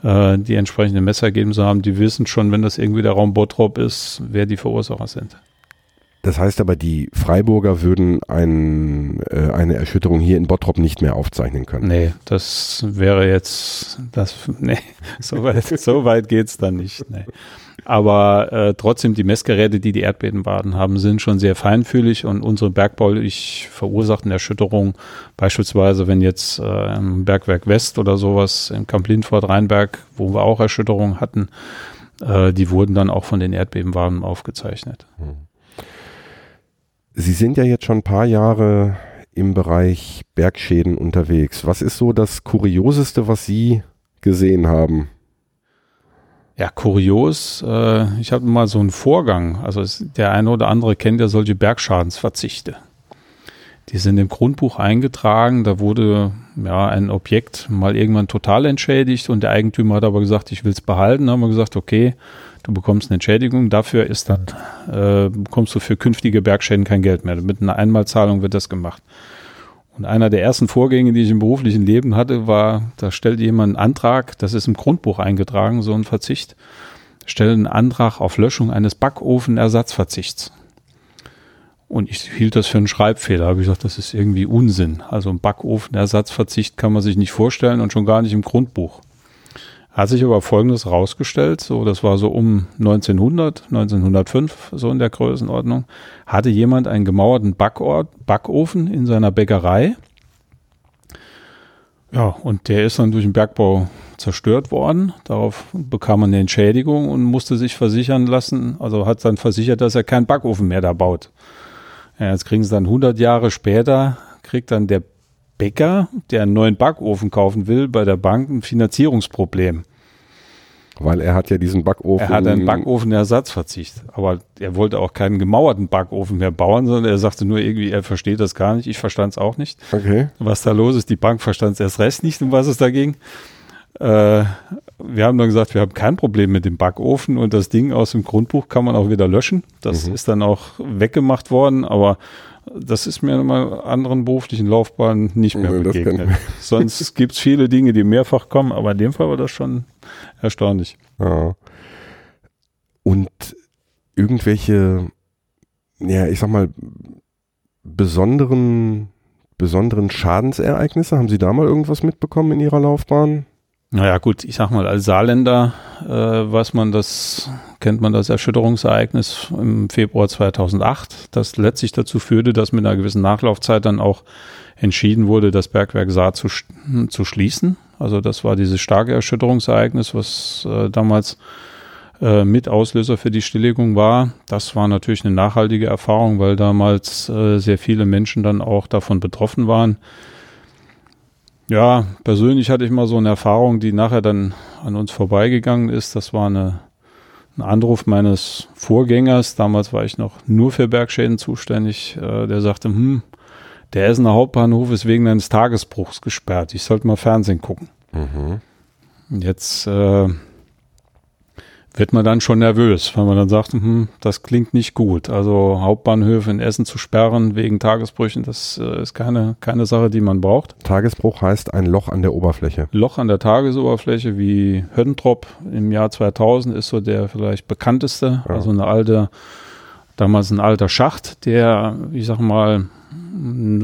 äh, die entsprechenden Messergebnisse haben, die wissen schon, wenn das irgendwie der Raum Bottrop ist, wer die Verursacher sind. Das heißt aber, die Freiburger würden ein, äh, eine Erschütterung hier in Bottrop nicht mehr aufzeichnen können. Nee, das wäre jetzt, das, [laughs] nee, so weit, so weit geht's dann nicht. Nee. Aber äh, trotzdem, die Messgeräte, die die Erdbebenbaden haben, sind schon sehr feinfühlig und unsere bergbaulich verursachten Erschütterungen, beispielsweise wenn jetzt äh, im Bergwerk West oder sowas im Kamp Lindfort Rheinberg, wo wir auch Erschütterungen hatten, äh, die wurden dann auch von den Erdbebenwagen aufgezeichnet. Hm. Sie sind ja jetzt schon ein paar Jahre im Bereich Bergschäden unterwegs. Was ist so das Kurioseste, was Sie gesehen haben? Ja, kurios. Äh, ich habe mal so einen Vorgang. Also es, der eine oder andere kennt ja solche Bergschadensverzichte. Die sind im Grundbuch eingetragen. Da wurde ja ein Objekt mal irgendwann total entschädigt und der Eigentümer hat aber gesagt, ich will es behalten. Da haben wir gesagt, okay, du bekommst eine Entschädigung. Dafür ist dann äh, bekommst du für künftige Bergschäden kein Geld mehr. Mit einer Einmalzahlung wird das gemacht. Und einer der ersten Vorgänge, die ich im beruflichen Leben hatte, war, da stellte jemand einen Antrag, das ist im Grundbuch eingetragen, so ein Verzicht, stellte einen Antrag auf Löschung eines Backofenersatzverzichts. Und ich hielt das für einen Schreibfehler. Habe ich gesagt, das ist irgendwie Unsinn. Also ein Backofenersatzverzicht kann man sich nicht vorstellen und schon gar nicht im Grundbuch. Hat sich aber Folgendes rausgestellt, so das war so um 1900, 1905, so in der Größenordnung, hatte jemand einen gemauerten Backort, Backofen in seiner Bäckerei. Ja, und der ist dann durch den Bergbau zerstört worden. Darauf bekam man eine Entschädigung und musste sich versichern lassen, also hat dann versichert, dass er keinen Backofen mehr da baut. Ja, jetzt kriegen sie dann 100 Jahre später, kriegt dann der Bäcker, der einen neuen Backofen kaufen will, bei der Bank ein Finanzierungsproblem. Weil er hat ja diesen Backofen. Er hat einen Backofenersatzverzicht. Aber er wollte auch keinen gemauerten Backofen mehr bauen, sondern er sagte nur irgendwie, er versteht das gar nicht. Ich verstand es auch nicht. Okay. Was da los ist, die Bank verstand es erst recht nicht, um was es da ging. Äh, wir haben dann gesagt, wir haben kein Problem mit dem Backofen und das Ding aus dem Grundbuch kann man auch wieder löschen. Das mhm. ist dann auch weggemacht worden, aber das ist mir in meiner anderen beruflichen Laufbahn nicht mehr ja, begegnet. Sonst [laughs] gibt es viele Dinge, die mehrfach kommen, aber in dem Fall war das schon erstaunlich. Ja. Und irgendwelche, ja, ich sag mal, besonderen, besonderen Schadensereignisse, haben Sie da mal irgendwas mitbekommen in Ihrer Laufbahn? Naja, gut, ich sag mal, als Saarländer äh, weiß man das, kennt man das Erschütterungsereignis im Februar 2008, das letztlich dazu führte, dass mit einer gewissen Nachlaufzeit dann auch entschieden wurde, das Bergwerk Saar zu, zu schließen. Also das war dieses starke Erschütterungsereignis, was äh, damals äh, mit Auslöser für die Stilllegung war. Das war natürlich eine nachhaltige Erfahrung, weil damals äh, sehr viele Menschen dann auch davon betroffen waren. Ja, persönlich hatte ich mal so eine Erfahrung, die nachher dann an uns vorbeigegangen ist. Das war eine, ein Anruf meines Vorgängers. Damals war ich noch nur für Bergschäden zuständig. Äh, der sagte, hm, der Essener Hauptbahnhof ist wegen eines Tagesbruchs gesperrt. Ich sollte mal Fernsehen gucken. Mhm. Jetzt äh, wird man dann schon nervös, weil man dann sagt, hm, das klingt nicht gut. Also Hauptbahnhöfe in Essen zu sperren wegen Tagesbrüchen, das äh, ist keine, keine Sache, die man braucht. Tagesbruch heißt ein Loch an der Oberfläche. Loch an der Tagesoberfläche wie Höddentrop im Jahr 2000 ist so der vielleicht bekannteste. Ja. Also eine alte, damals ein alter Schacht, der, ich sag mal,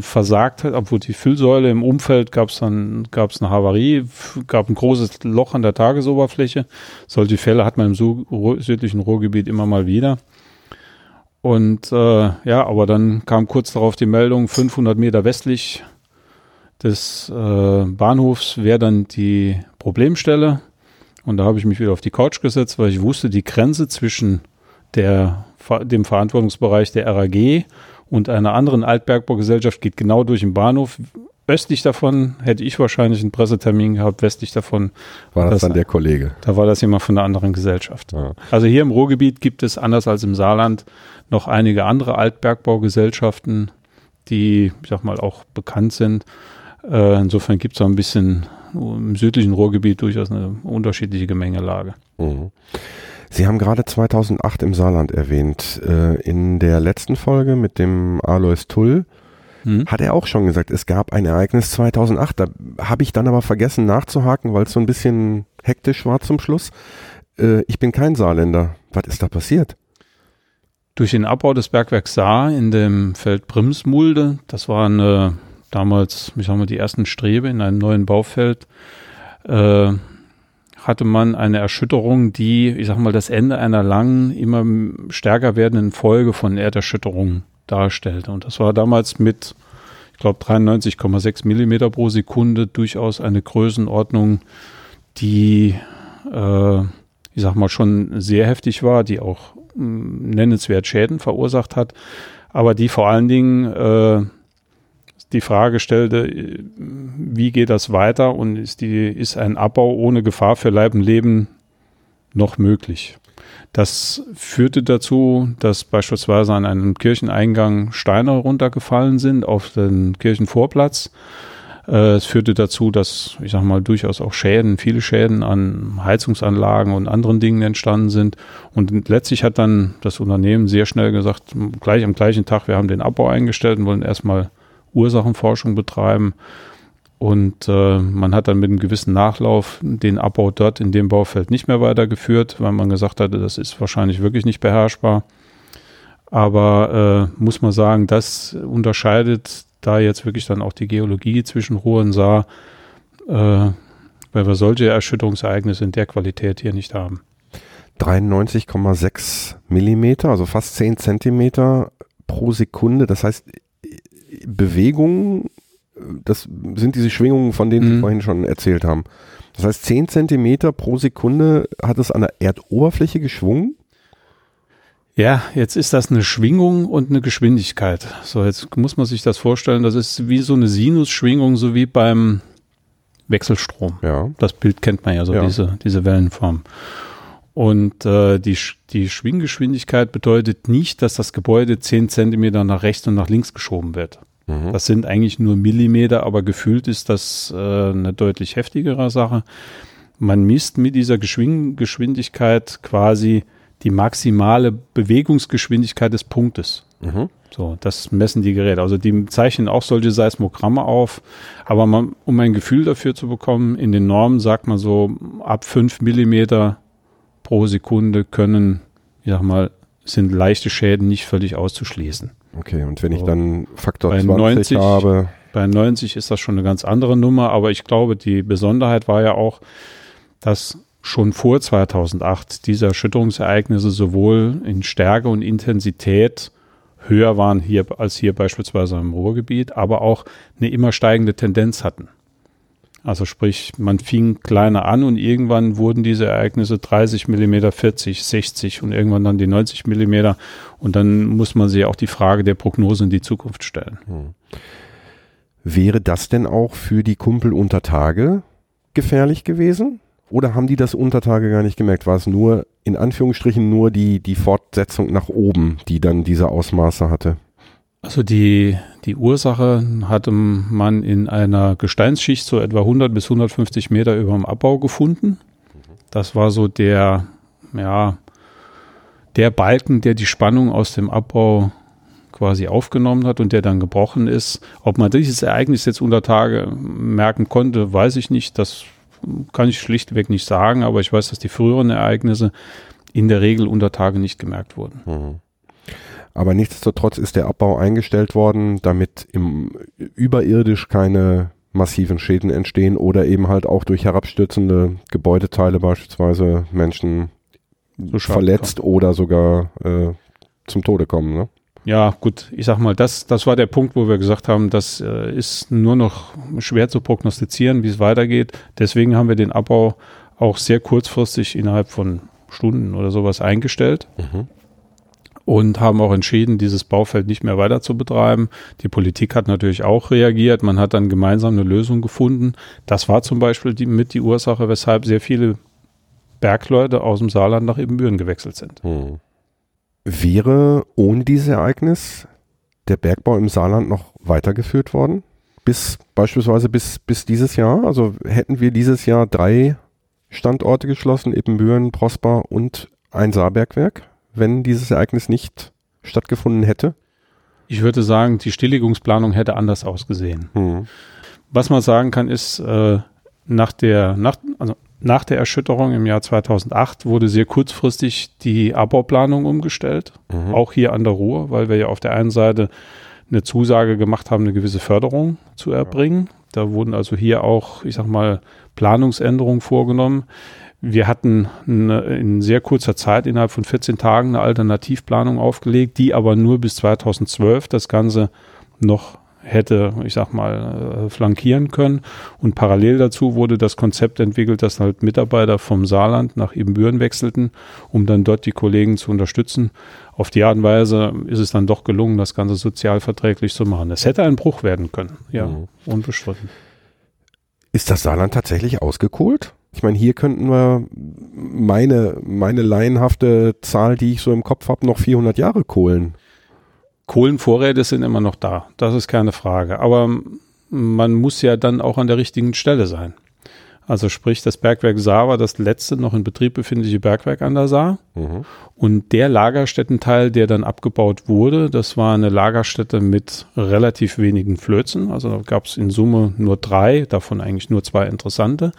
versagt hat, obwohl die Füllsäule im Umfeld gab es dann gab's eine Havarie, gab ein großes Loch an der Tagesoberfläche. Solche Fälle hat man im südlichen Ruhrgebiet immer mal wieder. Und äh, ja, aber dann kam kurz darauf die Meldung, 500 Meter westlich des äh, Bahnhofs wäre dann die Problemstelle. Und da habe ich mich wieder auf die Couch gesetzt, weil ich wusste, die Grenze zwischen der, dem Verantwortungsbereich der RAG und einer anderen Altbergbaugesellschaft geht genau durch den Bahnhof. Östlich davon hätte ich wahrscheinlich einen Pressetermin gehabt, westlich davon war das, das dann der Kollege. Da war das jemand von einer anderen Gesellschaft. Ja. Also hier im Ruhrgebiet gibt es, anders als im Saarland, noch einige andere Altbergbaugesellschaften, die, ich sag mal, auch bekannt sind. Äh, insofern gibt es ein bisschen im südlichen Ruhrgebiet durchaus eine unterschiedliche Gemengelage. Mhm. Sie haben gerade 2008 im Saarland erwähnt. Äh, in der letzten Folge mit dem Alois Tull hm. hat er auch schon gesagt, es gab ein Ereignis 2008. Da habe ich dann aber vergessen nachzuhaken, weil es so ein bisschen hektisch war zum Schluss. Äh, ich bin kein Saarländer. Was ist da passiert? Durch den Abbau des Bergwerks Saar in dem Feld Brimsmulde, das waren äh, damals, ich sag mal, die ersten Strebe in einem neuen Baufeld, äh, hatte man eine Erschütterung, die, ich sag mal, das Ende einer langen, immer stärker werdenden Folge von Erderschütterungen darstellte. Und das war damals mit, ich glaube, 93,6 Millimeter pro Sekunde durchaus eine Größenordnung, die, äh, ich sag mal, schon sehr heftig war, die auch mh, nennenswert Schäden verursacht hat, aber die vor allen Dingen äh, die Frage stellte, wie geht das weiter und ist, die, ist ein Abbau ohne Gefahr für Leib und Leben noch möglich? Das führte dazu, dass beispielsweise an einem Kircheneingang Steine runtergefallen sind auf den Kirchenvorplatz. Äh, es führte dazu, dass, ich sag mal, durchaus auch Schäden, viele Schäden an Heizungsanlagen und anderen Dingen entstanden sind. Und letztlich hat dann das Unternehmen sehr schnell gesagt, gleich am gleichen Tag, wir haben den Abbau eingestellt und wollen erstmal Ursachenforschung betreiben. Und äh, man hat dann mit einem gewissen Nachlauf den Abbau dort in dem Baufeld nicht mehr weitergeführt, weil man gesagt hatte, das ist wahrscheinlich wirklich nicht beherrschbar. Aber äh, muss man sagen, das unterscheidet da jetzt wirklich dann auch die Geologie zwischen Ruhr und Saar, äh, weil wir solche Erschütterungsereignisse in der Qualität hier nicht haben. 93,6 Millimeter, also fast 10 Zentimeter pro Sekunde. Das heißt, Bewegungen, das sind diese Schwingungen, von denen mhm. Sie vorhin schon erzählt haben. Das heißt, 10 Zentimeter pro Sekunde hat es an der Erdoberfläche geschwungen. Ja, jetzt ist das eine Schwingung und eine Geschwindigkeit. So, jetzt muss man sich das vorstellen, das ist wie so eine Sinusschwingung, so wie beim Wechselstrom. Ja. Das Bild kennt man ja, so ja. diese, diese Wellenform. Und äh, die, die Schwinggeschwindigkeit bedeutet nicht, dass das Gebäude 10 Zentimeter nach rechts und nach links geschoben wird. Mhm. Das sind eigentlich nur Millimeter, aber gefühlt ist das äh, eine deutlich heftigere Sache. Man misst mit dieser Geschwing Geschwindigkeit quasi die maximale Bewegungsgeschwindigkeit des Punktes. Mhm. So, das messen die Geräte. Also die zeichnen auch solche Seismogramme auf. Aber man, um ein Gefühl dafür zu bekommen, in den Normen sagt man so ab 5 Millimeter pro Sekunde können, ich sag mal, sind leichte Schäden nicht völlig auszuschließen. Okay, und wenn ich dann Faktor bei 20 90 habe, Bei 90 ist das schon eine ganz andere Nummer, aber ich glaube, die Besonderheit war ja auch, dass schon vor 2008 diese Erschütterungsereignisse sowohl in Stärke und Intensität höher waren hier als hier beispielsweise im Ruhrgebiet, aber auch eine immer steigende Tendenz hatten. Also sprich, man fing kleiner an und irgendwann wurden diese Ereignisse 30 Millimeter, 40, 60 und irgendwann dann die 90 Millimeter und dann muss man sich auch die Frage der Prognose in die Zukunft stellen. wäre das denn auch für die Kumpel unter Tage gefährlich gewesen? Oder haben die das unter Tage gar nicht gemerkt? War es nur, in Anführungsstrichen, nur die, die Fortsetzung nach oben, die dann diese Ausmaße hatte? Also die, die Ursache hatte man in einer Gesteinsschicht so etwa 100 bis 150 Meter über dem Abbau gefunden. Das war so der, ja, der Balken, der die Spannung aus dem Abbau quasi aufgenommen hat und der dann gebrochen ist. Ob man dieses Ereignis jetzt unter Tage merken konnte, weiß ich nicht. Das kann ich schlichtweg nicht sagen, aber ich weiß, dass die früheren Ereignisse in der Regel unter Tage nicht gemerkt wurden. Mhm. Aber nichtsdestotrotz ist der Abbau eingestellt worden, damit im überirdisch keine massiven Schäden entstehen oder eben halt auch durch herabstürzende Gebäudeteile beispielsweise Menschen So verletzt oder sogar äh, zum Tode kommen. Ne? Ja, gut, ich sag mal, das, das war der Punkt, wo wir gesagt haben, das äh, ist nur noch schwer zu prognostizieren, wie es weitergeht. Deswegen haben wir den Abbau auch sehr kurzfristig innerhalb von Stunden oder sowas eingestellt und haben auch entschieden, dieses Baufeld nicht mehr weiter zu betreiben. Die Politik hat natürlich auch reagiert. Man hat dann gemeinsam eine Lösung gefunden. Das war zum Beispiel die, mit die Ursache, weshalb sehr viele Bergleute aus dem Saarland nach Ebenbüren gewechselt sind. Hm. Wäre ohne dieses Ereignis der Bergbau im Saarland noch weitergeführt worden? Bis beispielsweise bis, bis dieses Jahr? Also hätten wir dieses Jahr drei Standorte geschlossen, Ippenbüren, Prosper und ein Saarbergwerk, wenn dieses Ereignis nicht stattgefunden hätte? Ich würde sagen, die Stilllegungsplanung hätte anders ausgesehen. Hm. Was man sagen kann, ist, äh, nach der, nach, also nach der Erschütterung im Jahr 2008 wurde sehr kurzfristig die Abbauplanung umgestellt, Mhm. auch hier an der Ruhr, weil wir ja auf der einen Seite eine Zusage gemacht haben, eine gewisse Förderung zu erbringen. Da wurden also hier auch, ich sag mal, Planungsänderungen vorgenommen. Wir hatten eine, in sehr kurzer Zeit, innerhalb von 14 Tagen, eine Alternativplanung aufgelegt, die aber nur bis 2012 das Ganze noch hätte, ich sag mal, äh, flankieren können. Und parallel dazu wurde das Konzept entwickelt, dass halt Mitarbeiter vom Saarland nach Ebenbüren wechselten, um dann dort die Kollegen zu unterstützen. Auf die Art und Weise ist es dann doch gelungen, das Ganze sozialverträglich zu machen. Es hätte ein Bruch werden können, ja, Mhm. unbestritten. Ist das Saarland tatsächlich ausgekohlt? Ich meine, hier könnten wir meine, meine laienhafte Zahl, die ich so im Kopf habe, noch 400 Jahre kohlen. Kohlenvorräte sind immer noch da, das ist keine Frage. Aber man muss ja dann auch an der richtigen Stelle sein. Also sprich, das Bergwerk Saar war das letzte noch in Betrieb befindliche Bergwerk an der Saar. Mhm. Und der Lagerstättenteil, der dann abgebaut wurde, das war eine Lagerstätte mit relativ wenigen Flözen. Also da gab es in Summe nur drei, davon eigentlich nur zwei interessante.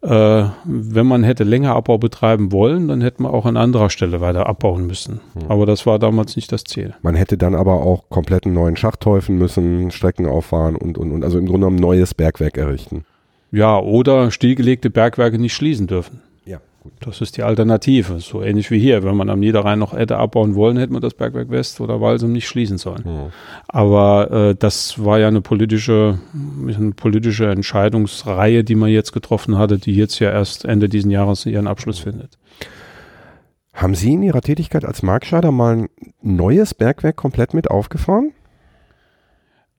Äh, wenn man hätte länger Abbau betreiben wollen, dann hätte man auch an anderer Stelle weiter abbauen müssen. Aber das war damals nicht das Ziel. Man hätte dann aber auch komplett einen neuen Schacht häufen müssen, Strecken auffahren und, und, und also im Grunde genommen ein neues Bergwerk errichten. Ja, oder stillgelegte Bergwerke nicht schließen dürfen. Gut. Das ist die Alternative. So ähnlich wie hier. Wenn man am Niederrhein noch hätte abbauen wollen, hätte man das Bergwerk West oder Walsum nicht schließen sollen. Mhm. Aber äh, das war ja eine politische, eine politische Entscheidungsreihe, die man jetzt getroffen hatte, die jetzt ja erst Ende diesen Jahres ihren Abschluss findet. Haben Sie in Ihrer Tätigkeit als Markscheider mal ein neues Bergwerk komplett mit aufgefahren?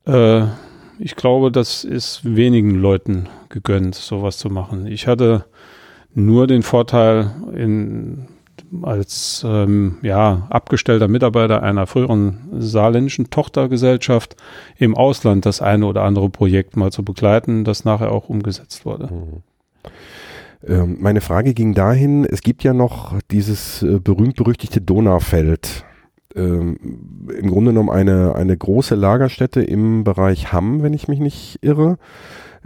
Äh, ich glaube, das ist wenigen Leuten gegönnt, sowas zu machen. Ich hatte nur den Vorteil, in, als ähm, ja, abgestellter Mitarbeiter einer früheren saarländischen Tochtergesellschaft im Ausland das eine oder andere Projekt mal zu begleiten, das nachher auch umgesetzt wurde. Ähm, meine Frage ging dahin, es gibt ja noch dieses äh, berühmt-berüchtigte Donaufeld. Ähm, Im Grunde genommen eine, eine große Lagerstätte im Bereich Hamm, wenn ich mich nicht irre,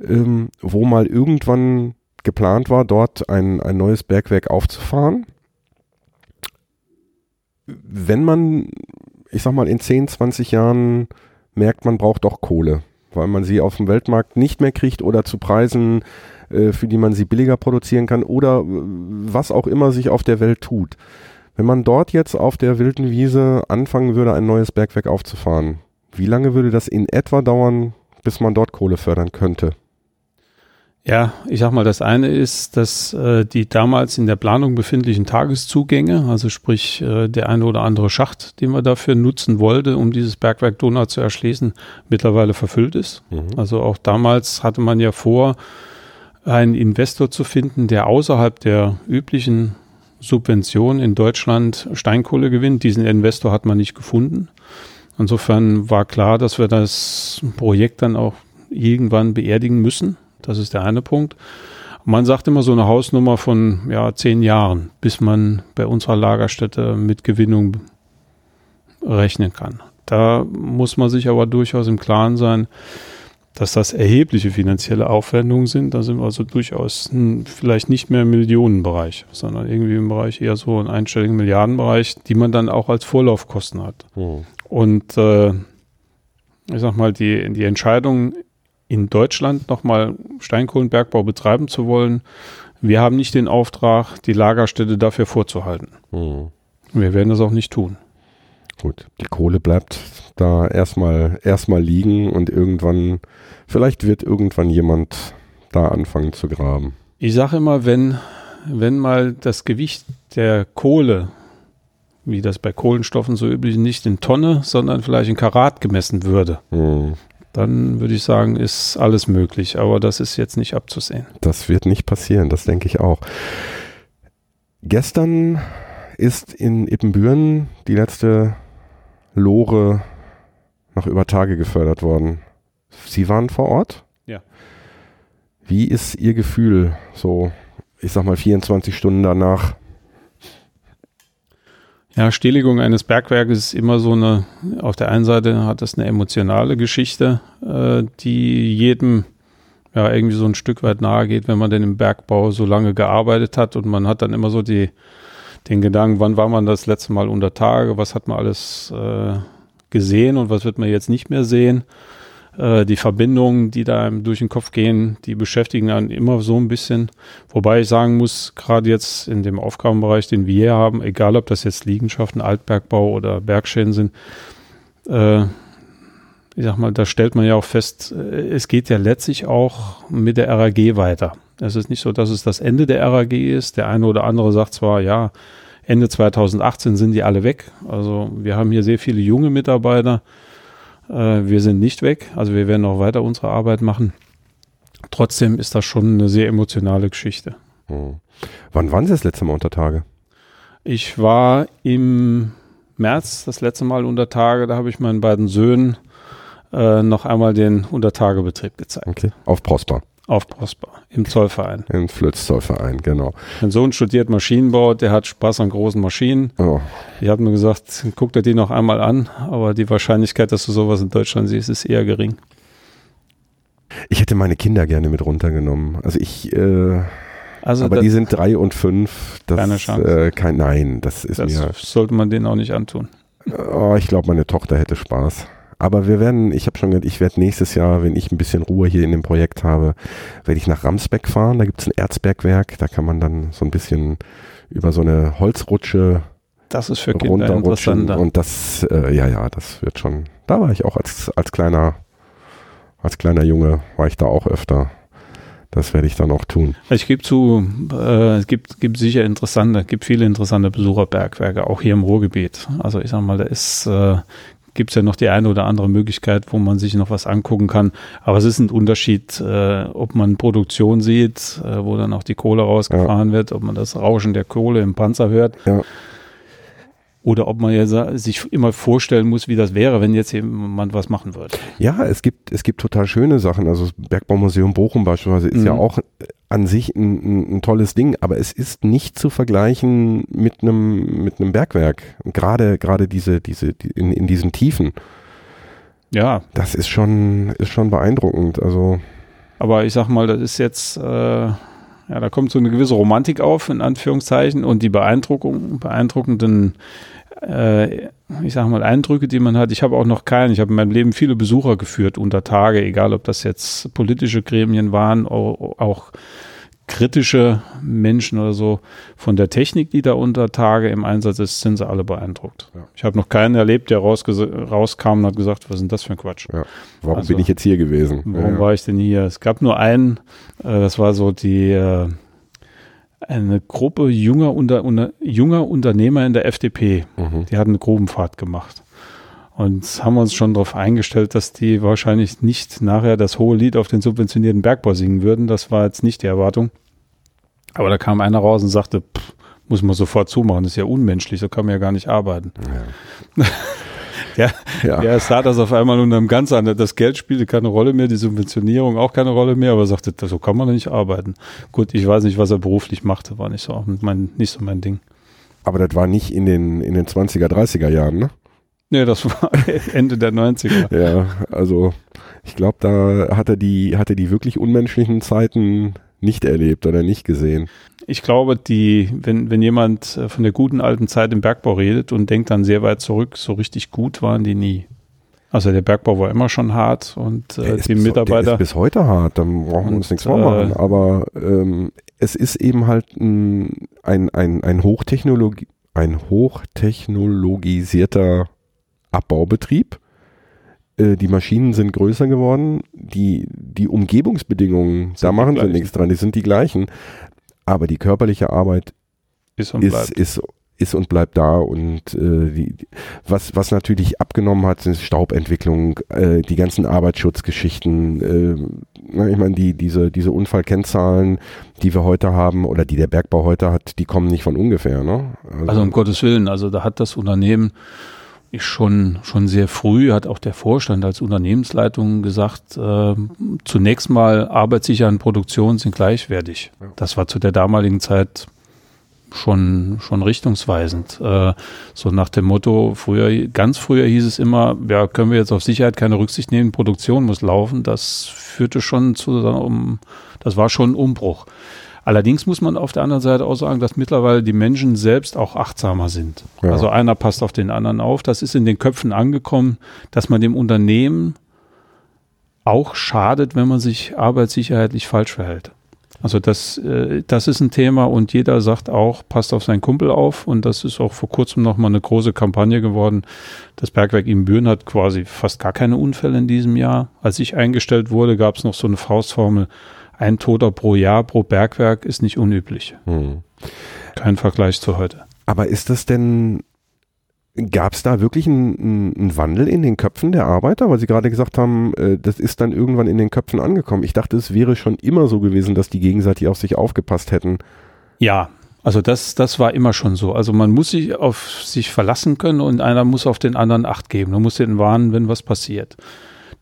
ähm, wo mal irgendwann geplant war, dort ein, ein neues Bergwerk aufzufahren. wenn man, ich sag mal, in 10, 20 Jahren merkt, man braucht doch Kohle, weil man sie auf dem Weltmarkt nicht mehr kriegt oder zu Preisen, äh, für die man sie billiger produzieren kann oder äh, was auch immer sich auf der Welt tut. Wenn man dort jetzt auf der wilden Wiese anfangen würde, ein neues Bergwerk aufzufahren, wie lange würde das in etwa dauern, bis man dort Kohle fördern könnte? Ja, ich sag mal, das eine ist, dass äh, die damals in der Planung befindlichen Tageszugänge, also sprich äh, der eine oder andere Schacht, den man dafür nutzen wollte, um dieses Bergwerk Donau zu erschließen, mittlerweile verfüllt ist. Mhm. Also auch damals hatte man ja vor, einen Investor zu finden, der außerhalb der üblichen Subvention in Deutschland Steinkohle gewinnt. Diesen Investor hat man nicht gefunden. Insofern war klar, dass wir das Projekt dann auch irgendwann beerdigen müssen. Das ist der eine Punkt. Man sagt immer so eine Hausnummer von ja, zehn Jahren, bis man bei unserer Lagerstätte mit Gewinnung rechnen kann. Da muss man sich aber durchaus im Klaren sein, dass das erhebliche finanzielle Aufwendungen sind. Da sind wir also durchaus hm, vielleicht nicht mehr im Millionenbereich, sondern irgendwie im Bereich eher so einen einstelligen Milliardenbereich, die man dann auch als Vorlaufkosten hat. Mhm. Und äh, ich sag mal, die, die Entscheidung in Deutschland nochmal Steinkohlenbergbau betreiben zu wollen, wir haben nicht den Auftrag, die Lagerstätte dafür vorzuhalten. Mhm. Wir werden das auch nicht tun. Gut, die Kohle bleibt da erstmal erstmal liegen und irgendwann, vielleicht wird irgendwann jemand da anfangen zu graben. Ich sage immer, wenn, wenn mal das Gewicht der Kohle, wie das bei Kohlenstoffen so üblich, nicht in Tonne, sondern vielleicht in Karat gemessen würde, hm. Dann würde ich sagen, ist alles möglich. Aber das ist jetzt nicht abzusehen. Das wird nicht passieren, das denke ich auch. Gestern ist in Ippenbüren die letzte Lore noch über Tage gefördert worden. Sie waren vor Ort? Ja. Wie ist Ihr Gefühl so, ich sag mal 24 Stunden danach? Ja, Stilllegung eines Bergwerkes ist immer so eine, auf der einen Seite hat das eine emotionale Geschichte, äh, die jedem ja irgendwie so ein Stück weit nahe geht, wenn man denn im Bergbau so lange gearbeitet hat und man hat dann immer so die, den Gedanken, wann war man das letzte Mal unter Tage, was hat man alles äh, gesehen und was wird man jetzt nicht mehr sehen. Äh, die Verbindungen, die da durch den Kopf gehen, die beschäftigen einen immer so ein bisschen. Wobei ich sagen muss, gerade jetzt in dem Aufgabenbereich, den wir hier haben, egal ob das jetzt Liegenschaften, Altbergbau oder Bergschäden sind, äh, ich sag mal, da stellt man ja auch fest, äh, es geht ja letztlich auch mit der RAG weiter. Es ist nicht so, dass es das Ende der RAG ist. Der eine oder andere sagt zwar, ja, Ende 2018 sind die alle weg. Also wir haben hier sehr viele junge Mitarbeiter. Äh, wir sind nicht weg. Also wir werden noch weiter unsere Arbeit machen. Trotzdem ist das schon eine sehr emotionale Geschichte. Hm. Wann waren Sie das letzte Mal unter Tage? Ich war im März das letzte Mal unter Tage. Da habe ich meinen beiden Söhnen äh, noch einmal den Untertagebetrieb gezeigt. Okay. Auf Prosper. Auf Prosper, im Zollverein. Im Flötz-Zollverein, genau. Mein Sohn studiert Maschinenbau, der hat Spaß an großen Maschinen. Oh. Ich habe mir gesagt, guck dir die noch einmal an, aber die Wahrscheinlichkeit, dass du sowas in Deutschland siehst, ist eher gering. Ich hätte meine Kinder gerne mit runtergenommen. Also ich, äh, also aber die sind drei und fünf. Das, keine Chance. Äh, kein, nein, das ist das mir. sollte man denen auch nicht antun. Oh, ich glaube, meine Tochter hätte Spaß. Aber wir werden, ich habe schon gesagt, ich werde nächstes Jahr, wenn ich ein bisschen Ruhe hier in dem Projekt habe, werde ich nach Ramsbeck fahren. Da gibt es ein Erzbergwerk, da kann man dann so ein bisschen über so eine Holzrutsche das ist für Kinder interessant. Und das, äh, ja, ja, das wird schon. Da war ich auch als, als kleiner, als kleiner Junge, war ich da auch öfter. Das werde ich dann auch tun. Ich gebe zu, äh, es gibt, gibt sicher interessante, gibt viele interessante Besucherbergwerke, auch hier im Ruhrgebiet. Also ich sag mal, da ist äh, gibt es ja noch die eine oder andere Möglichkeit, wo man sich noch was angucken kann. Aber es ist ein Unterschied, äh, ob man Produktion sieht, äh, wo dann auch die Kohle rausgefahren ja. wird, ob man das Rauschen der Kohle im Panzer hört. Ja. Oder ob man ja sich immer vorstellen muss, wie das wäre, wenn jetzt jemand was machen würde. Ja, es gibt, es gibt total schöne Sachen. Also das Bergbaumuseum Bochum beispielsweise ist mhm. ja auch an sich ein, ein, ein, tolles Ding, aber es ist nicht zu vergleichen mit einem mit einem Bergwerk. Gerade gerade diese diese die, in, in diesen Tiefen. Ja, das ist schon ist schon beeindruckend. Also, aber ich sag mal, das ist jetzt äh, ja, da kommt so eine gewisse Romantik auf in Anführungszeichen und die Beeindruckung beeindruckenden äh, ich sage mal, Eindrücke, die man hat. Ich habe auch noch keinen. Ich habe in meinem Leben viele Besucher geführt unter Tage, egal ob das jetzt politische Gremien waren, auch, auch kritische Menschen oder so. Von der Technik, die da unter Tage im Einsatz ist, sind sie alle beeindruckt. Ja. Ich habe noch keinen erlebt, der rauskam und hat gesagt, was ist denn das für ein Quatsch? Ja. Warum also, bin ich jetzt hier gewesen? Warum ja, war ich denn hier? Es gab nur einen, äh, das war so die äh, eine Gruppe junger, unter, unter, junger Unternehmer in der FDP. Mhm. Die hatten eine Grubenfahrt gemacht. Und haben uns schon darauf eingestellt, dass die wahrscheinlich nicht nachher das hohe Lied auf den subventionierten Bergbau singen würden. Das war jetzt nicht die Erwartung. Aber da kam einer raus und sagte, pff, muss man sofort zumachen, das ist ja unmenschlich, so kann man ja gar nicht arbeiten. Ja. [laughs] Der, [laughs] ja. der sah das auf einmal unter einem ganz anderen. Das Geld spielte keine Rolle mehr, die Subventionierung auch keine Rolle mehr, aber sagte, so kann man nicht arbeiten. Gut, ich weiß nicht, was er beruflich machte, war nicht so mein, nicht so mein Ding. Aber das war nicht in den, in den 20er, 30er Jahren, ne? Nee, das war [laughs] Ende der 90er. Ja, also ich glaube, da hat er die, hat er die wirklich unmenschlichen Zeiten nicht erlebt oder nicht gesehen. Ich glaube, die, wenn, wenn jemand äh, von der guten alten Zeit im Bergbau redet und denkt dann sehr weit zurück, so richtig gut waren die nie. Also der Bergbau war immer schon hart und äh, die bis, Mitarbeiter. Der ist bis heute hart, dann brauchen wir uns nichts vormachen. Äh, Aber ähm, es ist eben halt ein, ein, ein, ein, Hochtechnologie, ein hochtechnologisierter Abbaubetrieb. Äh, die Maschinen sind größer geworden, die, die Umgebungsbedingungen, da machen sie nichts dran, die sind die gleichen aber die körperliche Arbeit ist und, ist, ist, ist und bleibt da und äh, die, was, was natürlich abgenommen hat, sind Staubentwicklung, äh, die ganzen Arbeitsschutzgeschichten, äh, ich meine, die, diese, diese Unfallkennzahlen, die wir heute haben oder die der Bergbau heute hat, die kommen nicht von ungefähr. Ne? Also, also um Gottes Willen, also da hat das Unternehmen ist schon, schon sehr früh, hat auch der Vorstand als Unternehmensleitung gesagt, äh, zunächst mal Arbeitssicherheit und Produktion sind gleichwertig. Ja. Das war zu der damaligen Zeit schon, schon richtungsweisend. Äh, so nach dem Motto, früher, ganz früher hieß es immer, ja, können wir jetzt auf Sicherheit keine Rücksicht nehmen, Produktion muss laufen. Das führte schon zu, um, das war schon ein Umbruch. Allerdings muss man auf der anderen Seite auch sagen, dass mittlerweile die Menschen selbst auch achtsamer sind. Ja. Also einer passt auf den anderen auf. Das ist in den Köpfen angekommen, dass man dem Unternehmen auch schadet, wenn man sich arbeitssicherheitlich falsch verhält. Also das, äh, das ist ein Thema und jeder sagt auch, passt auf seinen Kumpel auf und das ist auch vor kurzem nochmal eine große Kampagne geworden. Das Bergwerk in Büren hat quasi fast gar keine Unfälle in diesem Jahr. Als ich eingestellt wurde, gab es noch so eine Faustformel, ein Toter pro Jahr pro Bergwerk ist nicht unüblich. Hm. Kein Vergleich zu heute. Aber ist das denn, gab es da wirklich einen, einen, Wandel in den Köpfen der Arbeiter? Weil Sie gerade gesagt haben, äh, das ist dann irgendwann in den Köpfen angekommen. Ich dachte, es wäre schon immer so gewesen, dass die gegenseitig auf sich aufgepasst hätten. Ja, also das, das war immer schon so. Also man muss sich auf sich verlassen können und einer muss auf den anderen Acht geben. Man muss den warnen, wenn was passiert.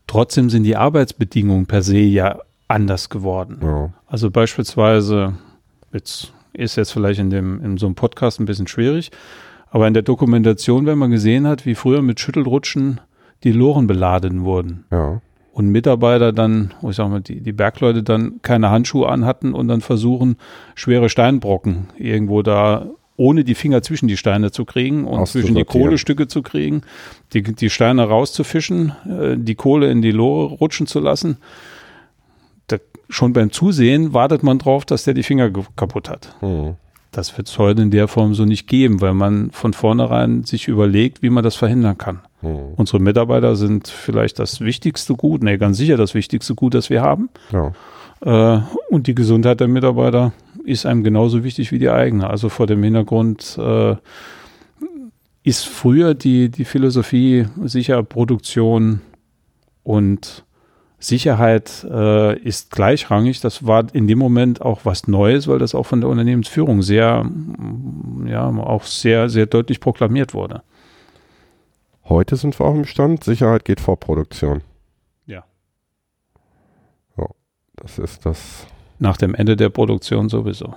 Trotzdem sind die Arbeitsbedingungen per se ja anders geworden. Ja. Also beispielsweise, jetzt ist jetzt vielleicht in, dem, in so einem Podcast ein bisschen schwierig, aber in der Dokumentation, wenn man gesehen hat, wie früher mit Schüttelrutschen die Loren beladen wurden. Ja. Und Mitarbeiter dann, ich sag mal, die, die Bergleute dann keine Handschuhe anhatten und dann versuchen, schwere Steinbrocken irgendwo da ohne die Finger zwischen die Steine zu kriegen und zwischen die Kohlestücke zu kriegen, die, die Steine rauszufischen, äh, die Kohle in die Lore rutschen zu lassen schon beim Zusehen wartet man drauf, dass der die Finger kaputt hat. Mhm. Das wird es heute in der Form so nicht geben, weil man von vornherein sich überlegt, wie man das verhindern kann. Mhm. Unsere Mitarbeiter sind vielleicht das wichtigste Gut, nee, ganz sicher das wichtigste Gut, das wir haben. Ja. Äh, und die Gesundheit der Mitarbeiter ist einem genauso wichtig wie die eigene. Also vor dem Hintergrund äh, ist früher die, die Philosophie sicher Produktion und Sicherheit äh, ist gleichrangig. Das war in dem Moment auch was Neues, weil das auch von der Unternehmensführung sehr, ja, auch sehr, sehr deutlich proklamiert wurde. Heute sind wir auch im Stand, Sicherheit geht vor Produktion. Ja. So, das ist das. Nach dem Ende der Produktion sowieso.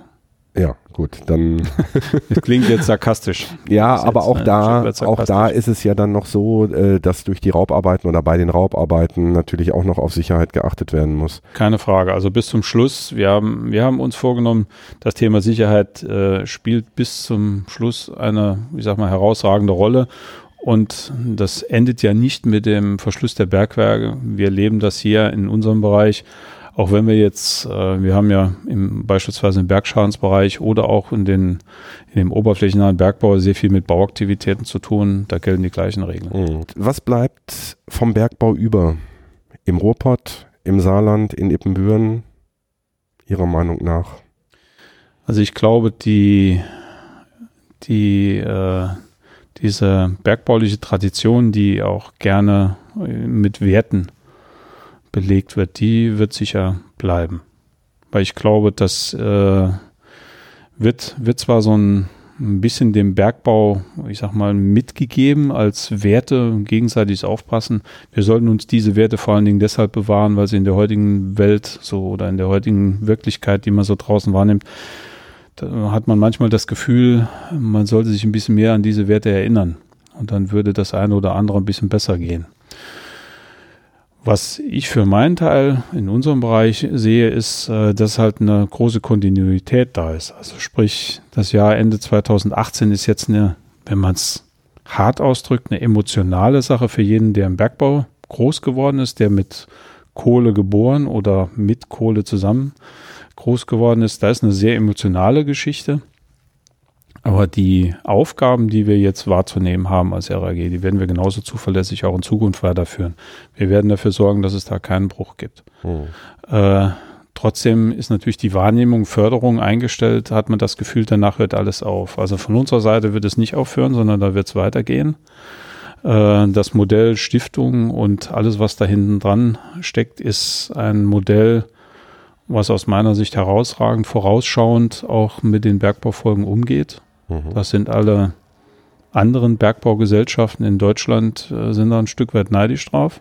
Ja, gut, dann. [laughs] das klingt jetzt sarkastisch. Ja, aber auch da, auch da ist es ja dann noch so, äh, dass durch die Raubarbeiten oder bei den Raubarbeiten natürlich auch noch auf Sicherheit geachtet werden muss. Keine Frage. Also bis zum Schluss, wir haben, wir haben uns vorgenommen, das Thema Sicherheit äh, spielt bis zum Schluss eine, ich sag mal, herausragende Rolle. Und das endet ja nicht mit dem Verschluss der Bergwerke. Wir leben das hier in unserem Bereich auch wenn wir jetzt, äh, wir haben ja im, beispielsweise im Bergschadensbereich oder auch in, den, in dem oberflächennahen Bergbau sehr viel mit Bauaktivitäten zu tun, da gelten die gleichen Regeln. Mhm. Was bleibt vom Bergbau über? Im Ruhrpott, im Saarland, in Ippenbüren, Ihrer Meinung nach? Also ich glaube, die, die, äh, diese bergbauliche Tradition, die auch gerne äh, mit Werten belegt wird, die wird sicher bleiben. Weil ich glaube, das äh, wird, wird zwar so ein, ein bisschen dem Bergbau, ich sag mal, mitgegeben als Werte, gegenseitiges Aufpassen. Wir sollten uns diese Werte vor allen Dingen deshalb bewahren, weil sie in der heutigen Welt so oder in der heutigen Wirklichkeit, die man so draußen wahrnimmt, hat man manchmal das Gefühl, man sollte sich ein bisschen mehr an diese Werte erinnern. Und dann würde das eine oder andere ein bisschen besser gehen. Was ich für meinen Teil in unserem Bereich sehe, ist, äh, dass halt eine große Kontinuität da ist. Also sprich, das Jahr Ende 2018 ist jetzt eine, wenn man es hart ausdrückt, eine emotionale Sache für jeden, der im Bergbau groß geworden ist, der mit Kohle geboren oder mit Kohle zusammen groß geworden ist. Da ist eine sehr emotionale Geschichte. Aber die Aufgaben, die wir jetzt wahrzunehmen haben als RAG, die werden wir genauso zuverlässig auch in Zukunft weiterführen. Wir werden dafür sorgen, dass es da keinen Bruch gibt. Hm. Äh, trotzdem ist natürlich die Wahrnehmung, Förderung eingestellt, hat man das Gefühl, danach hört alles auf. Also von unserer Seite wird es nicht aufhören, sondern da wird es weitergehen. Äh, das Modell Stiftung und alles, was da hinten dran steckt, ist ein Modell, was aus meiner Sicht herausragend vorausschauend auch mit den Bergbaufolgen umgeht Mhm. Das sind alle anderen Bergbaugesellschaften in Deutschland äh, sind da ein Stück weit neidisch drauf.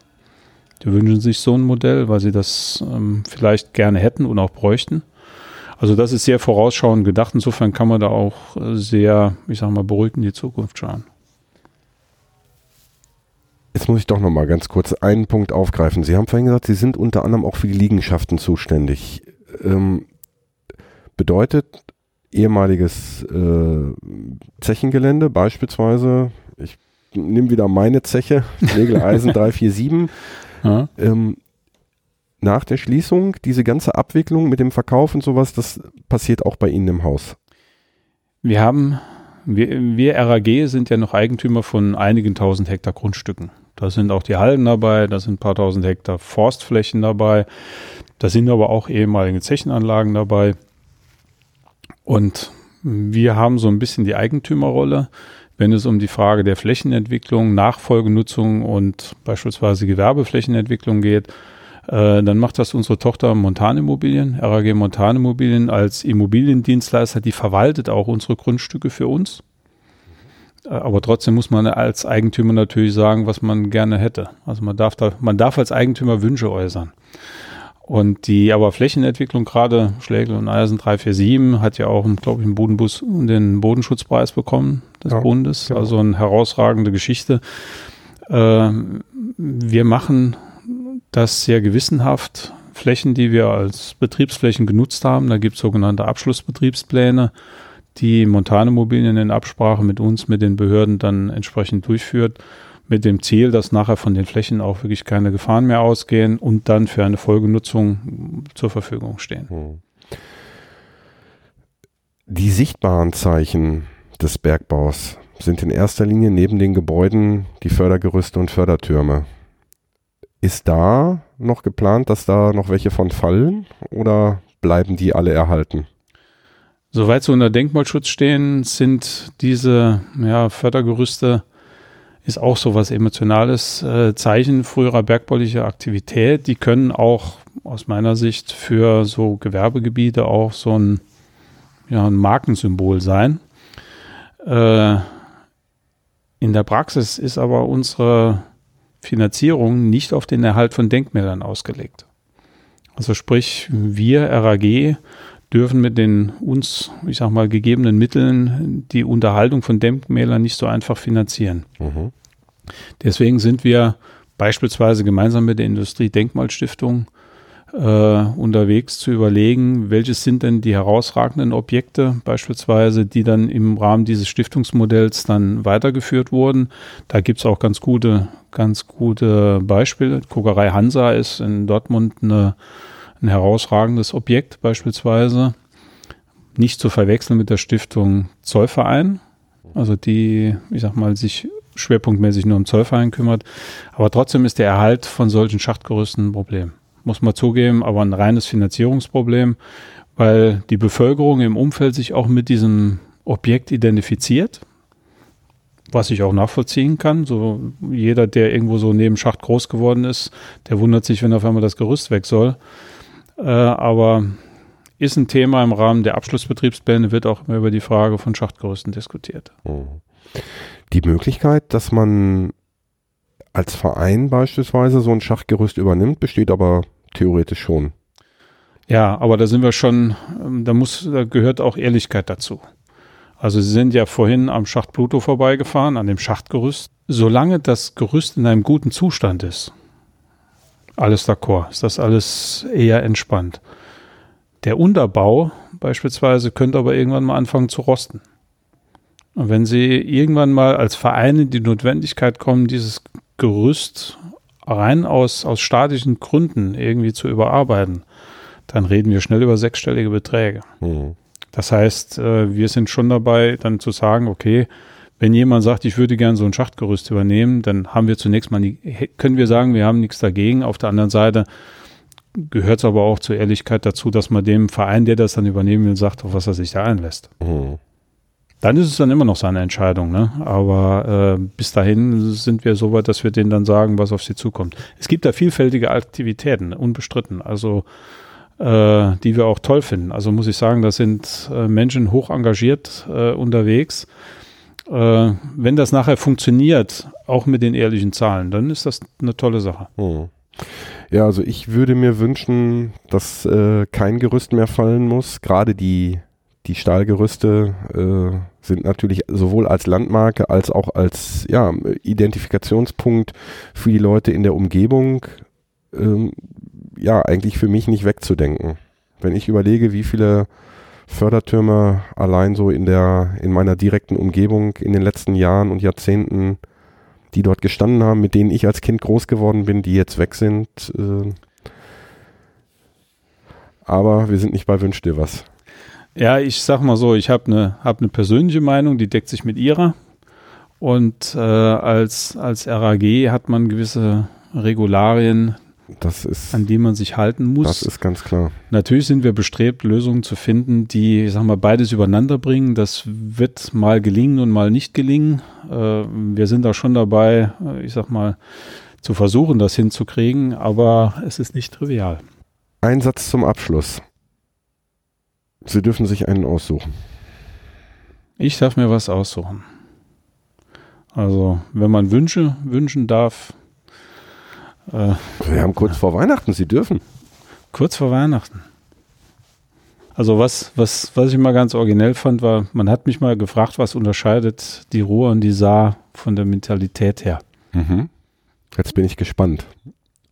Die wünschen sich so ein Modell, weil sie das ähm, vielleicht gerne hätten und auch bräuchten. Also das ist sehr vorausschauend gedacht. Insofern kann man da auch äh, sehr, ich sag mal, beruhigt in die Zukunft schauen. Jetzt muss ich doch noch mal ganz kurz einen Punkt aufgreifen. Sie haben vorhin gesagt, Sie sind unter anderem auch für die Liegenschaften zuständig. Ähm, bedeutet, ehemaliges äh, Zechengelände, beispielsweise, ich nehme wieder meine Zeche, Nägeleisen [laughs] 347. Ja. Ähm, nach der Schließung, diese ganze Abwicklung mit dem Verkauf und sowas, das passiert auch bei Ihnen im Haus. Wir haben, wir, wir RAG sind ja noch Eigentümer von einigen tausend Hektar Grundstücken. Da sind auch die Halden dabei, da sind ein paar tausend Hektar Forstflächen dabei, da sind aber auch ehemalige Zechenanlagen dabei. Und wir haben so ein bisschen die Eigentümerrolle, wenn es um die Frage der Flächenentwicklung, Nachfolgenutzung und beispielsweise Gewerbeflächenentwicklung geht. Äh, dann macht das unsere Tochter Montanimmobilien, RAG Montanimmobilien als Immobiliendienstleister, die verwaltet auch unsere Grundstücke für uns. Äh, aber trotzdem muss man als Eigentümer natürlich sagen, was man gerne hätte. Also man darf da, man darf als Eigentümer Wünsche äußern. Und die aber Flächenentwicklung, gerade Schlägel und Eisen 347, hat ja auch, glaube ich, einen Bodenbus den Bodenschutzpreis bekommen des ja, Bundes. Genau. Also eine herausragende Geschichte. Äh, wir machen das sehr gewissenhaft. Flächen, die wir als Betriebsflächen genutzt haben, da gibt es sogenannte Abschlussbetriebspläne, die Montanemobilien in Absprache mit uns, mit den Behörden dann entsprechend durchführt mit dem Ziel, dass nachher von den Flächen auch wirklich keine Gefahren mehr ausgehen und dann für eine Folgenutzung zur Verfügung stehen. Hm. Die sichtbaren Zeichen des Bergbaus sind in erster Linie neben den Gebäuden die Fördergerüste und Fördertürme. Ist da noch geplant, dass da noch welche von fallen oder bleiben die alle erhalten? Soweit sie unter Denkmalschutz stehen, sind diese ja, Fördergerüste ist auch so was Emotionales äh, Zeichen früherer bergbaulicher Aktivität. Die können auch aus meiner Sicht für so Gewerbegebiete auch so ein, ja, ein Markensymbol sein. Äh, in der Praxis ist aber unsere Finanzierung nicht auf den Erhalt von Denkmälern ausgelegt. Also sprich, wir RAG dürfen mit den uns, ich sag mal, gegebenen Mitteln die Unterhaltung von Denkmälern nicht so einfach finanzieren. Mhm. Deswegen sind wir beispielsweise gemeinsam mit der Industrie-Denkmalstiftung äh, unterwegs zu überlegen, welches sind denn die herausragenden Objekte beispielsweise, die dann im Rahmen dieses Stiftungsmodells dann weitergeführt wurden. Da gibt es auch ganz gute, ganz gute Beispiele. Kokerei Hansa ist in Dortmund eine, ein herausragendes Objekt beispielsweise. Nicht zu verwechseln mit der Stiftung Zollverein, also die, ich sag mal, sich schwerpunktmäßig nur um Zollverein kümmert. Aber trotzdem ist der Erhalt von solchen Schachtgerüsten ein Problem muss man zugeben, aber ein reines Finanzierungsproblem, weil die Bevölkerung im Umfeld sich auch mit diesem Objekt identifiziert, was ich auch nachvollziehen kann. So jeder, der irgendwo so neben Schacht groß geworden ist, der wundert sich, wenn auf einmal das Gerüst weg soll. Äh, aber ist ein Thema im Rahmen der Abschlussbetriebspläne, wird auch immer über die Frage von Schachtgerüsten diskutiert. Mhm. Die Möglichkeit, dass man als Verein beispielsweise so ein Schachtgerüst übernimmt, besteht aber theoretisch schon. Ja, aber da sind wir schon, ähm, da muss, da gehört auch Ehrlichkeit dazu. Also Sie sind ja vorhin am Schacht Pluto vorbeigefahren, an dem Schachtgerüst. Solange das Gerüst in einem guten Zustand ist, alles d'accord, ist das alles eher entspannt. Der Unterbau beispielsweise könnte aber irgendwann mal anfangen zu rosten. Und wenn Sie irgendwann mal als Verein in die Notwendigkeit kommen, dieses Gerüst rein aus, aus statischen Gründen irgendwie zu überarbeiten, dann reden wir schnell über sechsstellige Beträge. Mhm. Das heißt, äh, wir sind schon dabei, dann zu sagen, okay, wenn jemand sagt, ich würde gerne so ein Schachtgerüst übernehmen, dann haben wir zunächst mal, können wir sagen, wir haben nichts dagegen. Auf der anderen Seite gehört es aber auch zur Ehrlichkeit dazu, dass man dem Verein, der das dann übernehmen will, sagt, auf was er sich da einlässt. Mhm. Dann ist es dann immer noch seine Entscheidung, ne? Aber äh, bis dahin sind wir so weit, dass wir denen dann sagen, was auf sie zukommt. Es gibt da vielfältige Aktivitäten, unbestritten, also äh, die wir auch toll finden. Also muss ich sagen, da sind äh, Menschen hoch engagiert äh, unterwegs. Äh, wenn das nachher funktioniert, auch mit den ehrlichen Zahlen, dann ist das eine tolle Sache. Hm. Ja, also ich würde mir wünschen, dass äh, kein Gerüst mehr fallen muss. Gerade die die Stahlgerüste äh, sind natürlich sowohl als Landmarke als auch als ja, Identifikationspunkt für die Leute in der Umgebung ähm, ja eigentlich für mich nicht wegzudenken. Wenn ich überlege, wie viele Fördertürme allein so in der in meiner direkten Umgebung in den letzten Jahren und Jahrzehnten, die dort gestanden haben, mit denen ich als Kind groß geworden bin, die jetzt weg sind. Äh, aber wir sind nicht bei Wünsch dir was. Ja, ich sag mal so, ich habe eine hab ne persönliche Meinung, die deckt sich mit ihrer. Und äh, als, als RAG hat man gewisse Regularien, ist, an die man sich halten muss. Das ist ganz klar. Natürlich sind wir bestrebt, Lösungen zu finden, die, ich sag mal, beides übereinander bringen. Das wird mal gelingen und mal nicht gelingen. Äh, wir sind da schon dabei, äh, ich sag mal, zu versuchen, das hinzukriegen, aber es ist nicht trivial. Ein Satz zum Abschluss. Sie dürfen sich einen aussuchen. Ich darf mir was aussuchen. Also, wenn man Wünsche wünschen darf. Äh, Wir haben kurz vor Weihnachten, Sie dürfen. Kurz vor Weihnachten. Also was, was, was ich mal ganz originell fand, war, man hat mich mal gefragt, was unterscheidet die Ruhr und die Saar von der Mentalität her. Mhm. Jetzt bin ich gespannt.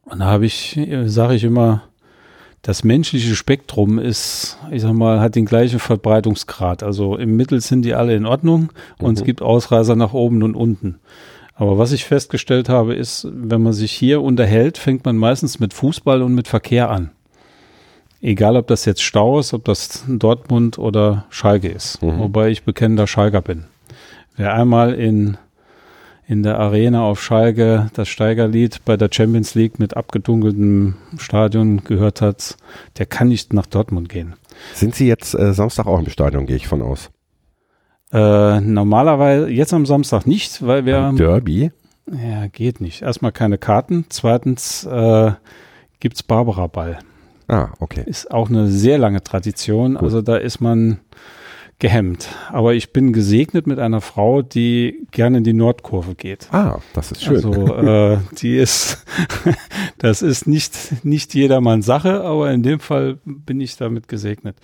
Und da habe ich, sage ich immer, das menschliche Spektrum ist, ich sag mal, hat den gleichen Verbreitungsgrad. Also im Mittel sind die alle in Ordnung und mhm. es gibt Ausreißer nach oben und unten. Aber was ich festgestellt habe, ist, wenn man sich hier unterhält, fängt man meistens mit Fußball und mit Verkehr an. Egal, ob das jetzt Stau ist, ob das Dortmund oder Schalke ist. Mhm. Wobei ich bekennender Schalker bin. Wer einmal in in der Arena auf Schalke das Steigerlied bei der Champions League mit abgedunkeltem Stadion gehört hat, der kann nicht nach Dortmund gehen. Sind Sie jetzt äh, Samstag auch im Stadion, gehe ich von aus? Äh, normalerweise, jetzt am Samstag nicht, weil wir. Ein Derby? Ja, geht nicht. Erstmal keine Karten. Zweitens äh, gibt es Barbara Ball. Ah, okay. Ist auch eine sehr lange Tradition. Gut. Also da ist man gehemmt. Aber ich bin gesegnet mit einer Frau, die gerne in die Nordkurve geht. Ah, das ist schön. Also äh, [laughs] die ist, [laughs] das ist nicht, nicht jedermanns Sache, aber in dem Fall bin ich damit gesegnet.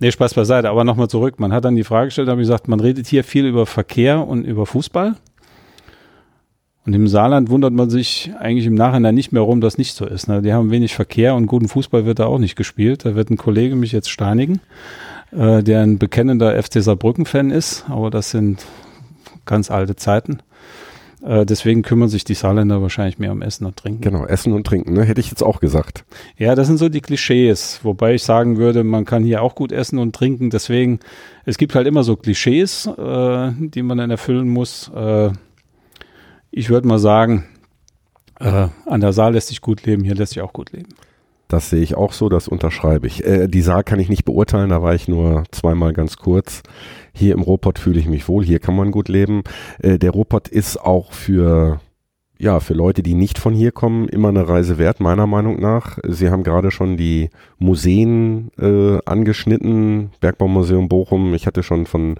Nee, Spaß beiseite, aber nochmal zurück. Man hat dann die Frage gestellt, habe ich gesagt, man redet hier viel über Verkehr und über Fußball. Und im Saarland wundert man sich eigentlich im Nachhinein nicht mehr, warum das nicht so ist. Ne? Die haben wenig Verkehr und guten Fußball wird da auch nicht gespielt. Da wird ein Kollege mich jetzt steinigen äh, der ein bekennender FC Saarbrücken-Fan ist, aber das sind ganz alte Zeiten. Äh, deswegen kümmern sich die Saarländer wahrscheinlich mehr um Essen und Trinken. Genau, Essen und Trinken, ne? hätte ich jetzt auch gesagt. Ja, das sind so die Klischees, wobei ich sagen würde, man kann hier auch gut essen und trinken. Deswegen, es gibt halt immer so Klischees, äh, die man dann erfüllen muss. Äh, ich würde mal sagen, an der Saar lässt sich gut leben, hier lässt sich auch gut leben. Das sehe ich auch so, das unterschreibe ich. Äh, die Saar kann ich nicht beurteilen, da war ich nur zweimal ganz kurz. Hier im Ruhrpott fühle ich mich wohl, hier kann man gut leben. Äh, der Ruhrpott ist auch für ja, für Leute, die nicht von hier kommen, immer eine Reise wert, meiner Meinung nach. Sie haben gerade schon die Museen äh, angeschnitten, Bergbaumuseum Bochum. Ich hatte schon von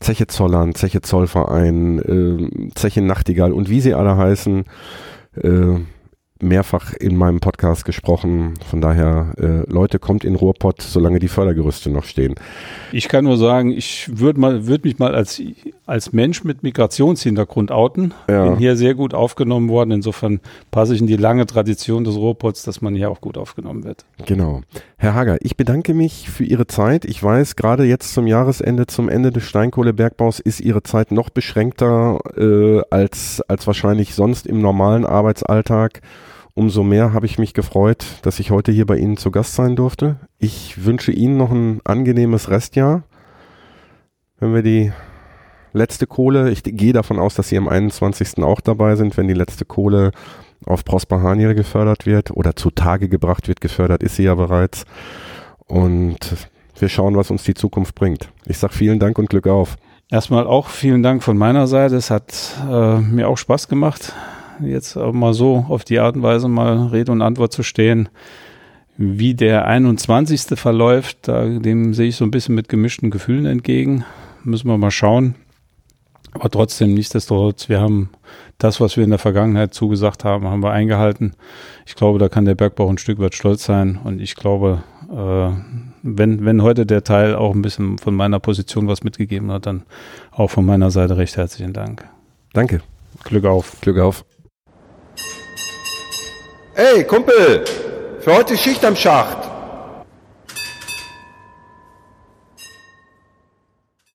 Zeche Zollern, Zeche Zollverein, äh, Zeche Nachtigall und wie sie alle heißen, äh, mehrfach in meinem Podcast gesprochen. Von daher, äh, Leute, kommt in Ruhrpott, solange die Fördergerüste noch stehen. Ich kann nur sagen, ich würde mal, würde mich mal als, als Mensch mit Migrationshintergrund outen. Ja. Bin hier sehr gut aufgenommen worden. Insofern passe ich in die lange Tradition des Ruhrpots, dass man hier auch gut aufgenommen wird. Genau. Herr Hager, ich bedanke mich für Ihre Zeit. Ich weiß, gerade jetzt zum Jahresende, zum Ende des Steinkohlebergbaus ist Ihre Zeit noch beschränkter äh, als, als wahrscheinlich sonst im normalen Arbeitsalltag. Umso mehr habe ich mich gefreut, dass ich heute hier bei Ihnen zu Gast sein durfte. Ich wünsche Ihnen noch ein angenehmes Restjahr. Wenn wir die letzte Kohle, ich gehe davon aus, dass Sie am 21. auch dabei sind, wenn die letzte Kohle auf Prosper Haniel gefördert wird oder zutage gebracht wird, gefördert ist sie ja bereits. Und wir schauen, was uns die Zukunft bringt. Ich sage vielen Dank und Glück auf. Erstmal auch vielen Dank von meiner Seite. Es hat äh, mir auch Spaß gemacht, jetzt mal so auf die Art und Weise mal Rede und Antwort zu stehen. Wie der 21. verläuft, da, dem sehe ich so ein bisschen mit gemischten Gefühlen entgegen. Müssen wir mal schauen. Aber trotzdem, nichtsdestotrotz, wir haben das, was wir in der Vergangenheit zugesagt haben, haben wir eingehalten. Ich glaube, da kann der Bergbau ein Stück weit stolz sein. Und ich glaube, äh, wenn, wenn heute der Teil auch ein bisschen von meiner Position was mitgegeben hat, dann auch von meiner Seite recht herzlichen Dank. Danke. Glück auf. Glück auf. Ey, Kumpel, für heute Schicht am Schacht.